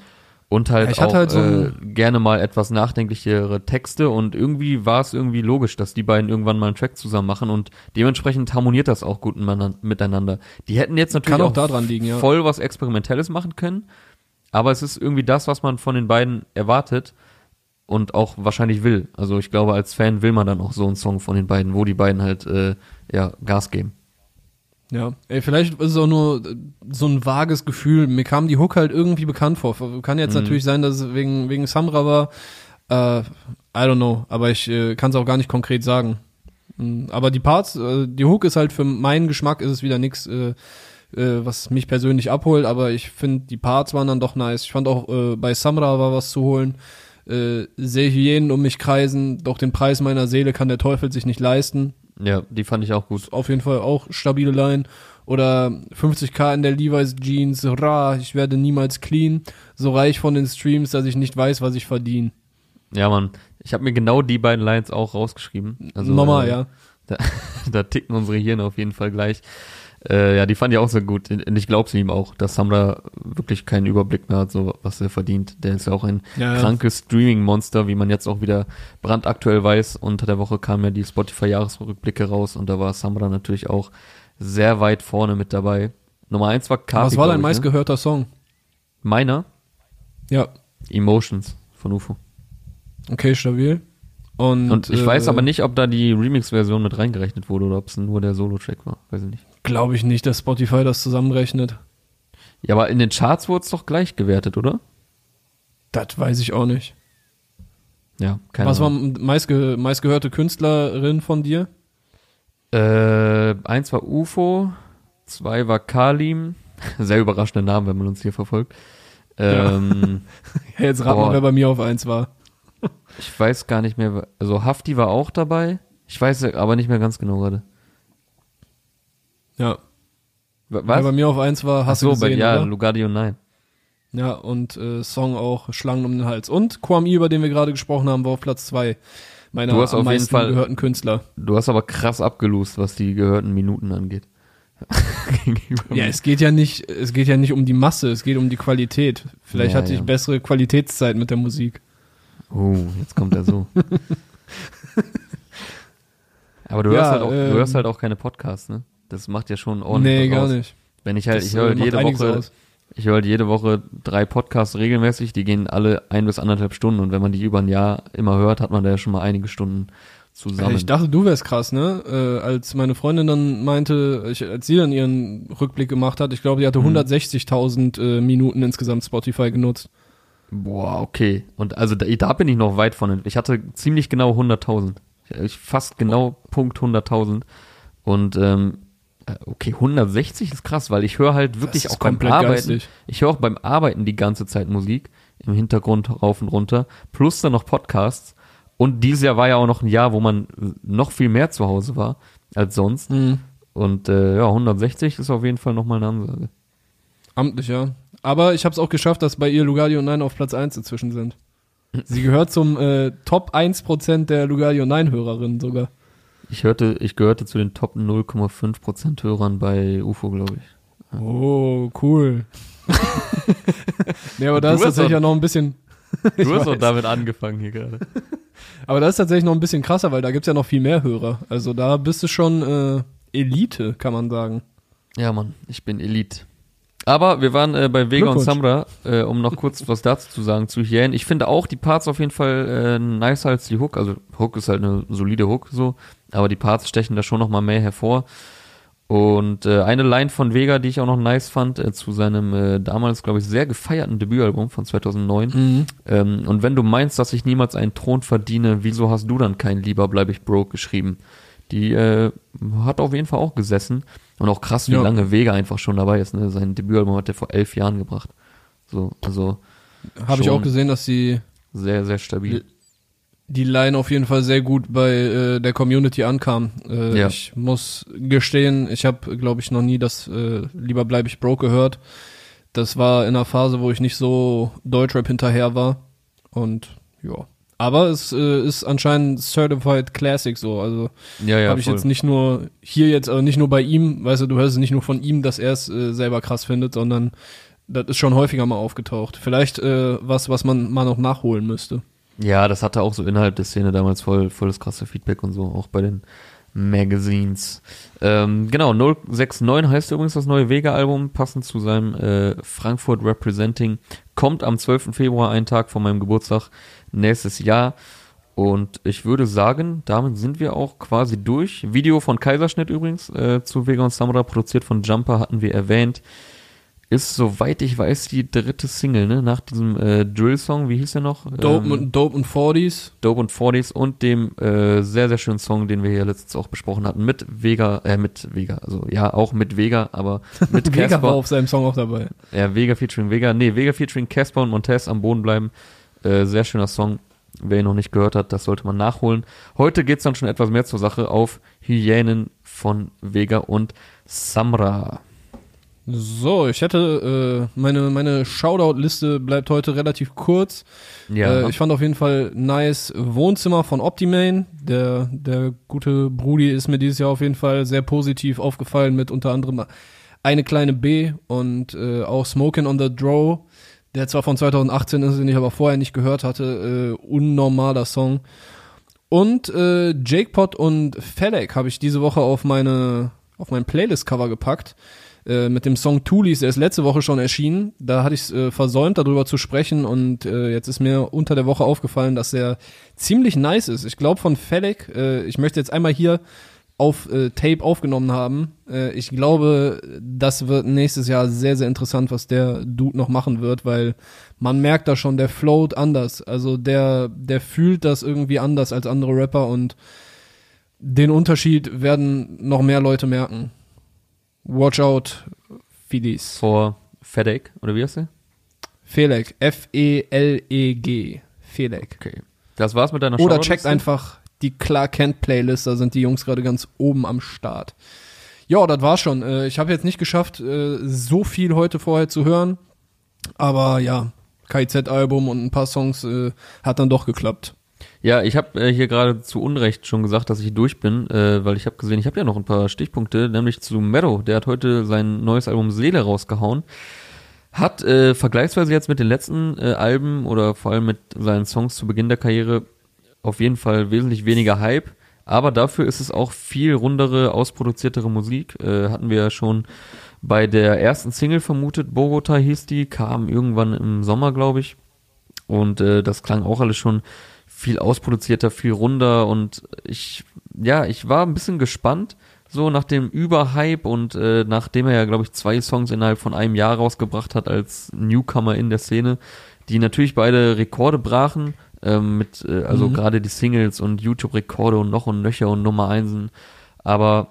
und halt Ich auch halt so äh, gerne mal etwas nachdenklichere Texte und irgendwie war es irgendwie logisch, dass die beiden irgendwann mal einen Track zusammen machen und dementsprechend harmoniert das auch gut miteinander-. Die hätten jetzt natürlich Kann auch daran liegen, ja. voll was Experimentelles machen können, aber es ist irgendwie das, was man von den beiden erwartet und auch wahrscheinlich will. Also ich glaube, als Fan will man dann auch so einen Song von den beiden, wo die beiden halt äh, ja Gas geben. Ja, ey, vielleicht ist es auch nur äh, so ein vages Gefühl. Mir kam die Hook halt irgendwie bekannt vor. Kann jetzt natürlich sein, dass es wegen, wegen Samra war. Äh, I don't know, aber ich äh, kann es auch gar nicht konkret sagen. Mm, Aber die Parts, äh, die Hook ist halt für meinen Geschmack ist es wieder nix, äh, äh, was mich persönlich abholt, aber ich finde, die Parts waren dann doch nice. Ich fand auch, äh, bei Samra war was zu holen. Äh, sehe Hyänen um mich kreisen, doch den Preis meiner Seele kann der Teufel sich nicht leisten Ja, die fand ich auch gut. auf jeden Fall auch stabile Line. Oder 50k in der Levi's Jeans, ra, ich werde niemals clean, so reich von den Streams, dass ich nicht weiß, was ich verdiene. Ja, Mann. Ich habe mir genau die beiden Lines auch rausgeschrieben. Also, Normal, äh, ja. Da, da ticken unsere Hirne auf jeden Fall gleich. Äh, ja, die fand ich auch sehr gut. Und ich glaube ihm auch, dass Samra wirklich keinen Überblick mehr hat, so was er verdient. Der ist ja auch ein Ja, krankes Streaming-Monster, wie man jetzt auch wieder brandaktuell weiß. Unter der Woche kamen ja die Spotify-Jahresrückblicke raus und da war Samra natürlich auch sehr weit vorne mit dabei. Nummer eins war Kapi, Was war dein ne? meistgehörter Song? Meiner? Ja, Emotions von UFO. okay, stabil. Und, Und ich äh, weiß aber nicht, ob da die Remix-Version mit reingerechnet wurde oder ob es nur der Solo-Track war. Weiß ich nicht. Glaube ich nicht, dass Spotify das zusammenrechnet. Ja, aber in den Charts wurde es doch gleich gewertet, oder? Das weiß ich auch nicht. Ja, keine Was war meistge meistgehörte Künstlerin von dir? Äh, eins war UFO, zwei war Kalim. Sehr überraschende Namen, wenn man uns hier verfolgt. Ähm, Hey, jetzt rat mal, Boah. wer bei mir auf eins war. ich weiß gar nicht mehr. Also Hafti war auch dabei. Ich weiß aber nicht mehr ganz genau gerade. Ja. Wa- Wer bei Was? mir auf eins war, Ach hast so, du bei, gesehen, ja, oder? Lugardio 9. Ja, und äh, Song auch Schlangen um den Hals. Und Kwame, über den wir gerade gesprochen haben, war auf Platz zwei meiner Du hast am auf jeden meisten Fall- gehörten Künstler. Du hast aber krass abgelost, was die gehörten Minuten angeht. Ja, es geht ja nicht, es geht ja nicht um die Masse, es geht um die Qualität. Vielleicht Ja, hatte ich ja. bessere Qualitätszeit mit der Musik. Oh, jetzt kommt er so. aber du Ja, hörst, halt auch, du ähm, hörst halt auch keine Podcasts, ne? Das macht ja schon ordentlich nee, gar aus. nicht. Wenn ich halt, Das, ich höre äh, halt macht jede Woche, aus. ich höre halt jede Woche drei Podcasts regelmäßig, die gehen alle ein bis anderthalb Stunden und wenn man die über ein Jahr immer hört, hat man da ja schon mal einige Stunden zusammen. Ich dachte, du wärst krass, ne? Äh, als meine Freundin dann meinte, ich, als sie dann ihren Rückblick gemacht hat, ich glaube, die hatte Mhm. 160.000 äh, Minuten insgesamt Spotify genutzt. Boah, okay. Und also da, da bin ich noch weit von. Ich hatte ziemlich genau 100.000. Ich fast genau Punkt 100.000. Und ähm, äh, okay, 160 ist krass, weil ich höre halt wirklich auch beim Arbeiten. geistig. Ich höre auch beim Arbeiten die ganze Zeit Musik im Hintergrund rauf und runter, plus dann noch Podcasts. Und dieses Jahr war ja auch noch ein Jahr, wo man noch viel mehr zu Hause war als sonst. Mhm. Und äh, ja, 160 ist auf jeden Fall nochmal eine Ansage. Amtlich, ja. Aber ich habe es auch geschafft, dass bei ihr Lugardio 9 auf Platz 1 inzwischen sind. Sie gehört zum äh, Top 1% der Lugardio 9 Hörerinnen sogar. Ich hörte, ich gehörte zu den Top 0,5% Hörern bei UFO, glaube ich. Oh, cool. nee, aber da ist tatsächlich ja noch ein bisschen. Du hast doch damit angefangen hier gerade. Aber da ist tatsächlich noch ein bisschen krasser, weil da gibt's ja noch viel mehr Hörer. Also da bist du schon äh, Elite, kann man sagen. Ja, Mann, ich bin Elite. Aber wir waren äh, bei Vega und. Samra, äh, um noch kurz was dazu zu sagen zu Hyänen. Ich finde auch die Parts auf jeden Fall äh, nicer als die Hook. Also Hook ist halt eine solide Hook so, aber die Parts stechen da schon noch mal mehr hervor. Und äh, eine Line von Vega, die ich auch noch nice fand, äh, zu seinem äh, damals, glaube ich, sehr gefeierten Debütalbum von 2009. Mhm. Ähm, und wenn du meinst, dass ich niemals einen Thron verdiene, wieso hast du dann keinen Lieber bleib ich broke geschrieben? Die äh, hat auf jeden Fall auch gesessen. Und auch krass, wie Ja. lange Vega einfach schon dabei ist. Ne? Sein Debütalbum hat er vor elf Jahren gebracht. So, also Habe ich auch gesehen, dass die sehr, sehr stabil. die Line auf jeden Fall sehr gut bei äh, der Community ankam. Äh, Ja. Ich muss gestehen, ich habe, glaube ich, noch nie das äh, Lieber bleib ich broke gehört. Das war in einer Phase, wo ich nicht so Deutschrap hinterher war. Und ja. Aber es äh, ist anscheinend Certified Classic so. Also Ja, ja, habe ich voll. jetzt nicht nur hier jetzt, aber nicht nur bei ihm, weißt du, du hörst es nicht nur von ihm, dass er es äh, selber krass findet, sondern das ist schon häufiger mal aufgetaucht. Vielleicht äh, was, was man mal noch nachholen müsste. Ja, das hatte auch so innerhalb der Szene damals voll, voll das krasse Feedback und so, auch bei den Magazines. Ähm, genau, 069 heißt übrigens das neue Vega-Album, passend zu seinem äh, Frankfurt Representing. Kommt am 12. Februar, einen Tag vor meinem Geburtstag, nächstes Jahr. Und ich würde sagen, damit sind wir auch quasi durch. Video von Kaiserschnitt übrigens äh, zu Vega und Samura, produziert von Jumper, hatten wir erwähnt. Ist, soweit ich weiß, die dritte Single, ne? Nach diesem äh, Drill-Song, wie hieß der noch? Dope, Ähm, und, Dope und 40s. Dope und 40s und dem äh, sehr, sehr schönen Song, den wir hier letztens auch besprochen hatten, mit Vega, äh, mit Vega, also ja, auch mit Vega, aber mit Vega war auf seinem Song auch dabei. Ja, Vega featuring Vega, nee, Vega featuring Casper und Montez am Boden bleiben. Äh, sehr schöner Song. Wer ihn noch nicht gehört hat, das sollte man nachholen. Heute geht's dann schon etwas mehr zur Sache auf Hyänen von Vega und Samra. So, ich hätte, äh, meine, meine Shoutout-Liste bleibt heute relativ kurz. Ja, Äh, ich fand auf jeden Fall nice Wohnzimmer von Optimane. Der, der gute Brudi ist mir dieses Jahr auf jeden Fall sehr positiv aufgefallen mit unter anderem eine kleine B und äh, auch Smokin' on the Draw, der zwar von 2018 ist, den ich aber vorher nicht gehört hatte. Äh, unnormaler Song. Und äh, Jake Pot und Felek habe ich diese Woche auf meine auf mein Playlist-Cover gepackt äh, mit dem Song Tulis. Der ist letzte Woche schon erschienen. Da hatte ich es äh, versäumt, darüber zu sprechen und äh, jetzt ist mir unter der Woche aufgefallen, dass der ziemlich nice ist. Ich glaube von Felek, äh, ich möchte jetzt einmal hier auf äh, Tape aufgenommen haben. Äh, ich glaube, das wird nächstes Jahr sehr, sehr interessant, was der Dude noch machen wird, weil man merkt da schon, der float anders. Also der, der fühlt das irgendwie anders als andere Rapper und den Unterschied werden noch mehr Leute merken. Watch out, Fidis. vor FedEx, oder wie heißt der? Felek, F-E-L-E-G. Felek. Okay. Das war's mit deiner Oder Shoutout-Liste? checkt einfach die Clark Kent Playlist, da sind die Jungs gerade ganz oben am Start. Ja, das war's schon. Äh, Ich habe jetzt nicht geschafft, äh, so viel heute vorher zu hören, aber ja, KIZ-Album und ein paar Songs äh, hat dann doch geklappt. Ja, ich habe hier gerade zu Unrecht schon gesagt, dass ich durch bin, weil ich habe gesehen, ich habe ja noch ein paar Stichpunkte, nämlich zu Mero. Der hat heute sein neues Album Seele rausgehauen. Hat äh, vergleichsweise jetzt mit den letzten Alben oder vor allem mit seinen Songs zu Beginn der Karriere auf jeden Fall wesentlich weniger Hype. Aber dafür ist es auch viel rundere, ausproduziertere Musik. Äh, hatten wir ja schon bei der ersten Single vermutet. Bogota hieß die, kam irgendwann im Sommer, glaube ich. Und äh, das klang auch alles schon viel ausproduzierter, viel runder und ich, ja, ich war ein bisschen gespannt, so nach dem Überhype und äh, nachdem er ja, glaube ich, zwei Songs innerhalb von einem Jahr rausgebracht hat als Newcomer in der Szene, die natürlich beide Rekorde brachen, ähm, mit, äh, also Mhm. gerade die Singles und YouTube-Rekorde und noch und nöcher und Nummer Einsen, aber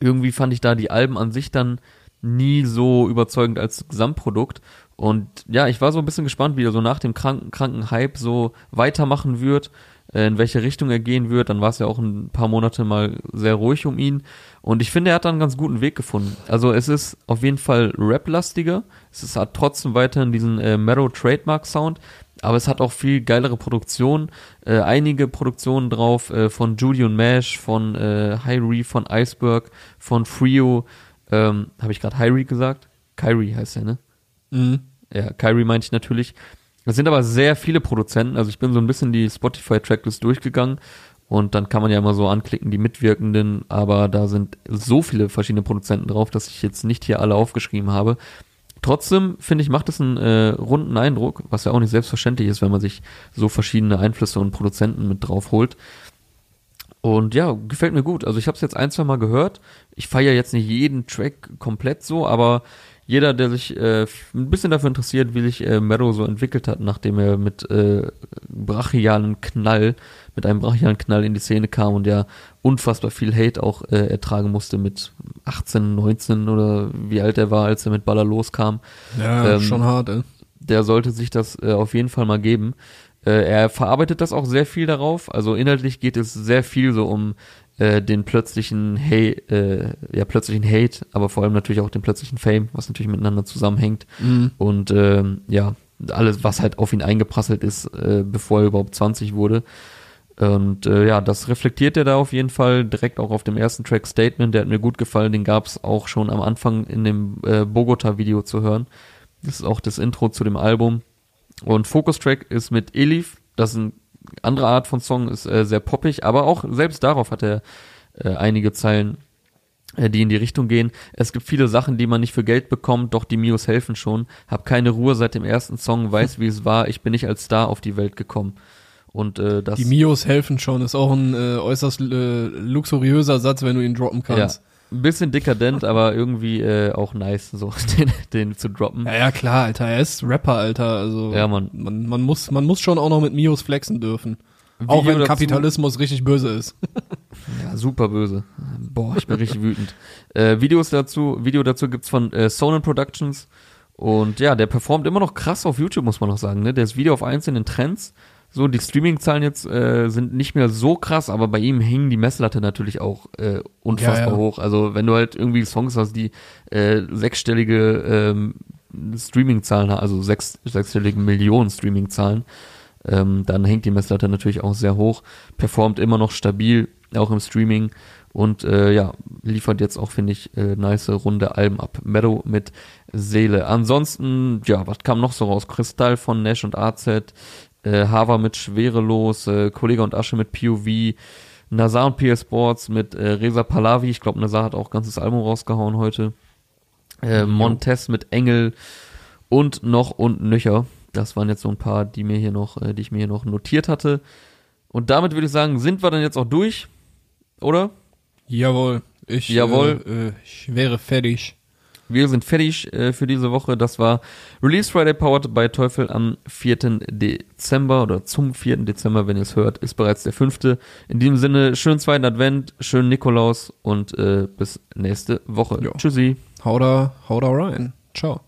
irgendwie fand ich da die Alben an sich dann nie so überzeugend als Gesamtprodukt. Und ja, ich war so ein bisschen gespannt, wie er so nach dem kranken, kranken Hype so weitermachen wird, äh, in welche Richtung er gehen wird. Dann war es ja auch ein paar Monate mal sehr ruhig um ihn. Und ich finde, er hat da einen ganz guten Weg gefunden. Also es ist auf jeden Fall Rap-lastiger. Es ist, hat trotzdem weiterhin diesen äh, Marrow Trademark Sound. Aber es hat auch viel geilere Produktionen, äh, einige Produktionen drauf äh, von und Mash, von äh, Hyrie, von Iceberg, von Frio, ähm, habe ich gerade Hyrie gesagt? Kyrie heißt er, ne? Mhm. Ja, Kyrie meinte ich natürlich. Es sind aber sehr viele Produzenten, also ich bin so ein bisschen die Spotify-Tracklist durchgegangen und dann kann man ja immer so anklicken, die Mitwirkenden, aber da sind so viele verschiedene Produzenten drauf, dass ich jetzt nicht hier alle aufgeschrieben habe. Trotzdem, finde ich, macht es einen äh, runden Eindruck, was ja auch nicht selbstverständlich ist, wenn man sich so verschiedene Einflüsse und Produzenten mit drauf holt. Und ja, gefällt mir gut. Also ich habe es jetzt ein, zwei Mal gehört. Ich feiere jetzt nicht jeden Track komplett so, aber jeder, der sich äh, ein bisschen dafür interessiert, wie sich äh, Meadow so entwickelt hat, nachdem er mit äh, brachialen Knall, mit einem brachialen Knall in die Szene kam und ja unfassbar viel Hate auch äh, ertragen musste mit 18, 19 oder wie alt er war, als er mit Baller loskam. Ja, ähm, schon hart, ey. Der sollte sich das äh, auf jeden Fall mal geben. Äh, er verarbeitet das auch sehr viel darauf. Also inhaltlich geht es sehr viel so um äh, den plötzlichen Hate, äh, ja plötzlichen Hate, aber vor allem natürlich auch den plötzlichen Fame, was natürlich miteinander zusammenhängt. Mhm. Und äh, ja, alles, was halt auf ihn eingeprasselt ist, äh, bevor er überhaupt 20 wurde. Und äh, ja, das reflektiert er da auf jeden Fall direkt auch auf dem ersten Track Statement. Der hat mir gut gefallen. Den gab es auch schon am Anfang in dem äh, Bogota-Video zu hören. Das ist auch das Intro zu dem Album. Und Focus Track ist mit Elif, das ist eine andere Art von Song, ist äh, sehr poppig, aber auch selbst darauf hat er äh, einige Zeilen, äh, die in die Richtung gehen. Es gibt viele Sachen, die man nicht für Geld bekommt, doch die Mios helfen schon. Hab keine Ruhe seit dem ersten Song, weiß wie es war, ich bin nicht als Star auf die Welt gekommen. Und äh, das Die Mios helfen schon, ist auch ein äh, äußerst äh, luxuriöser Satz, wenn du ihn droppen kannst. Ja ein bisschen dekadent, aber irgendwie äh, auch nice, so den, den zu droppen. Ja, ja, klar, Alter, er ist Rapper, Alter, also ja, man. man, man muss, man muss schon auch noch mit Mios flexen dürfen. Video auch wenn dazu, Kapitalismus richtig böse ist. ja, super böse. Boah, ich bin richtig wütend. Äh, Videos dazu, Video dazu gibt's von äh, Sonan Productions und ja, der performt immer noch krass auf YouTube, muss man noch sagen, ne? Der ist Video auf einzelnen Trends so, die Streaming-Zahlen jetzt äh, sind nicht mehr so krass, aber bei ihm hing die Messlatte natürlich auch äh, unfassbar ja, ja. hoch. Also wenn du halt irgendwie Songs hast, die äh, sechsstellige ähm, Streaming-Zahlen haben, also sechs, sechsstellige Millionen Streaming-Zahlen, ähm, dann hängt die Messlatte natürlich auch sehr hoch, performt immer noch stabil, auch im Streaming und äh, ja, liefert jetzt auch, finde ich, äh, nice runde Alben ab. Meadow mit Seele. Ansonsten, ja, was kam noch so raus? Kristall von Nash und AZ, äh, Hava mit Schwerelos, äh, Kollege und Asche mit POV, Nazar und PS Sports mit äh, Reza Pahlavi, ich glaube Nazar hat auch ganzes Album rausgehauen heute, äh, Montes mit Engel und noch und nöcher. Das waren jetzt so ein paar, die mir hier noch, äh, die ich mir hier noch notiert hatte. Und damit würde ich sagen, sind wir dann jetzt auch durch, oder? Jawohl. Ich, Jawohl. Äh, äh, ich wäre fertig. Wir sind fertig äh, für diese Woche. Das war Release Friday Powered by Teufel am 4. Dezember oder zum 4. Dezember, wenn ihr es hört, ist bereits der 5. In diesem Sinne, schönen zweiten Advent, schönen Nikolaus und äh, bis nächste Woche. Jo. Tschüssi. Hau da, hau da rein. Ciao.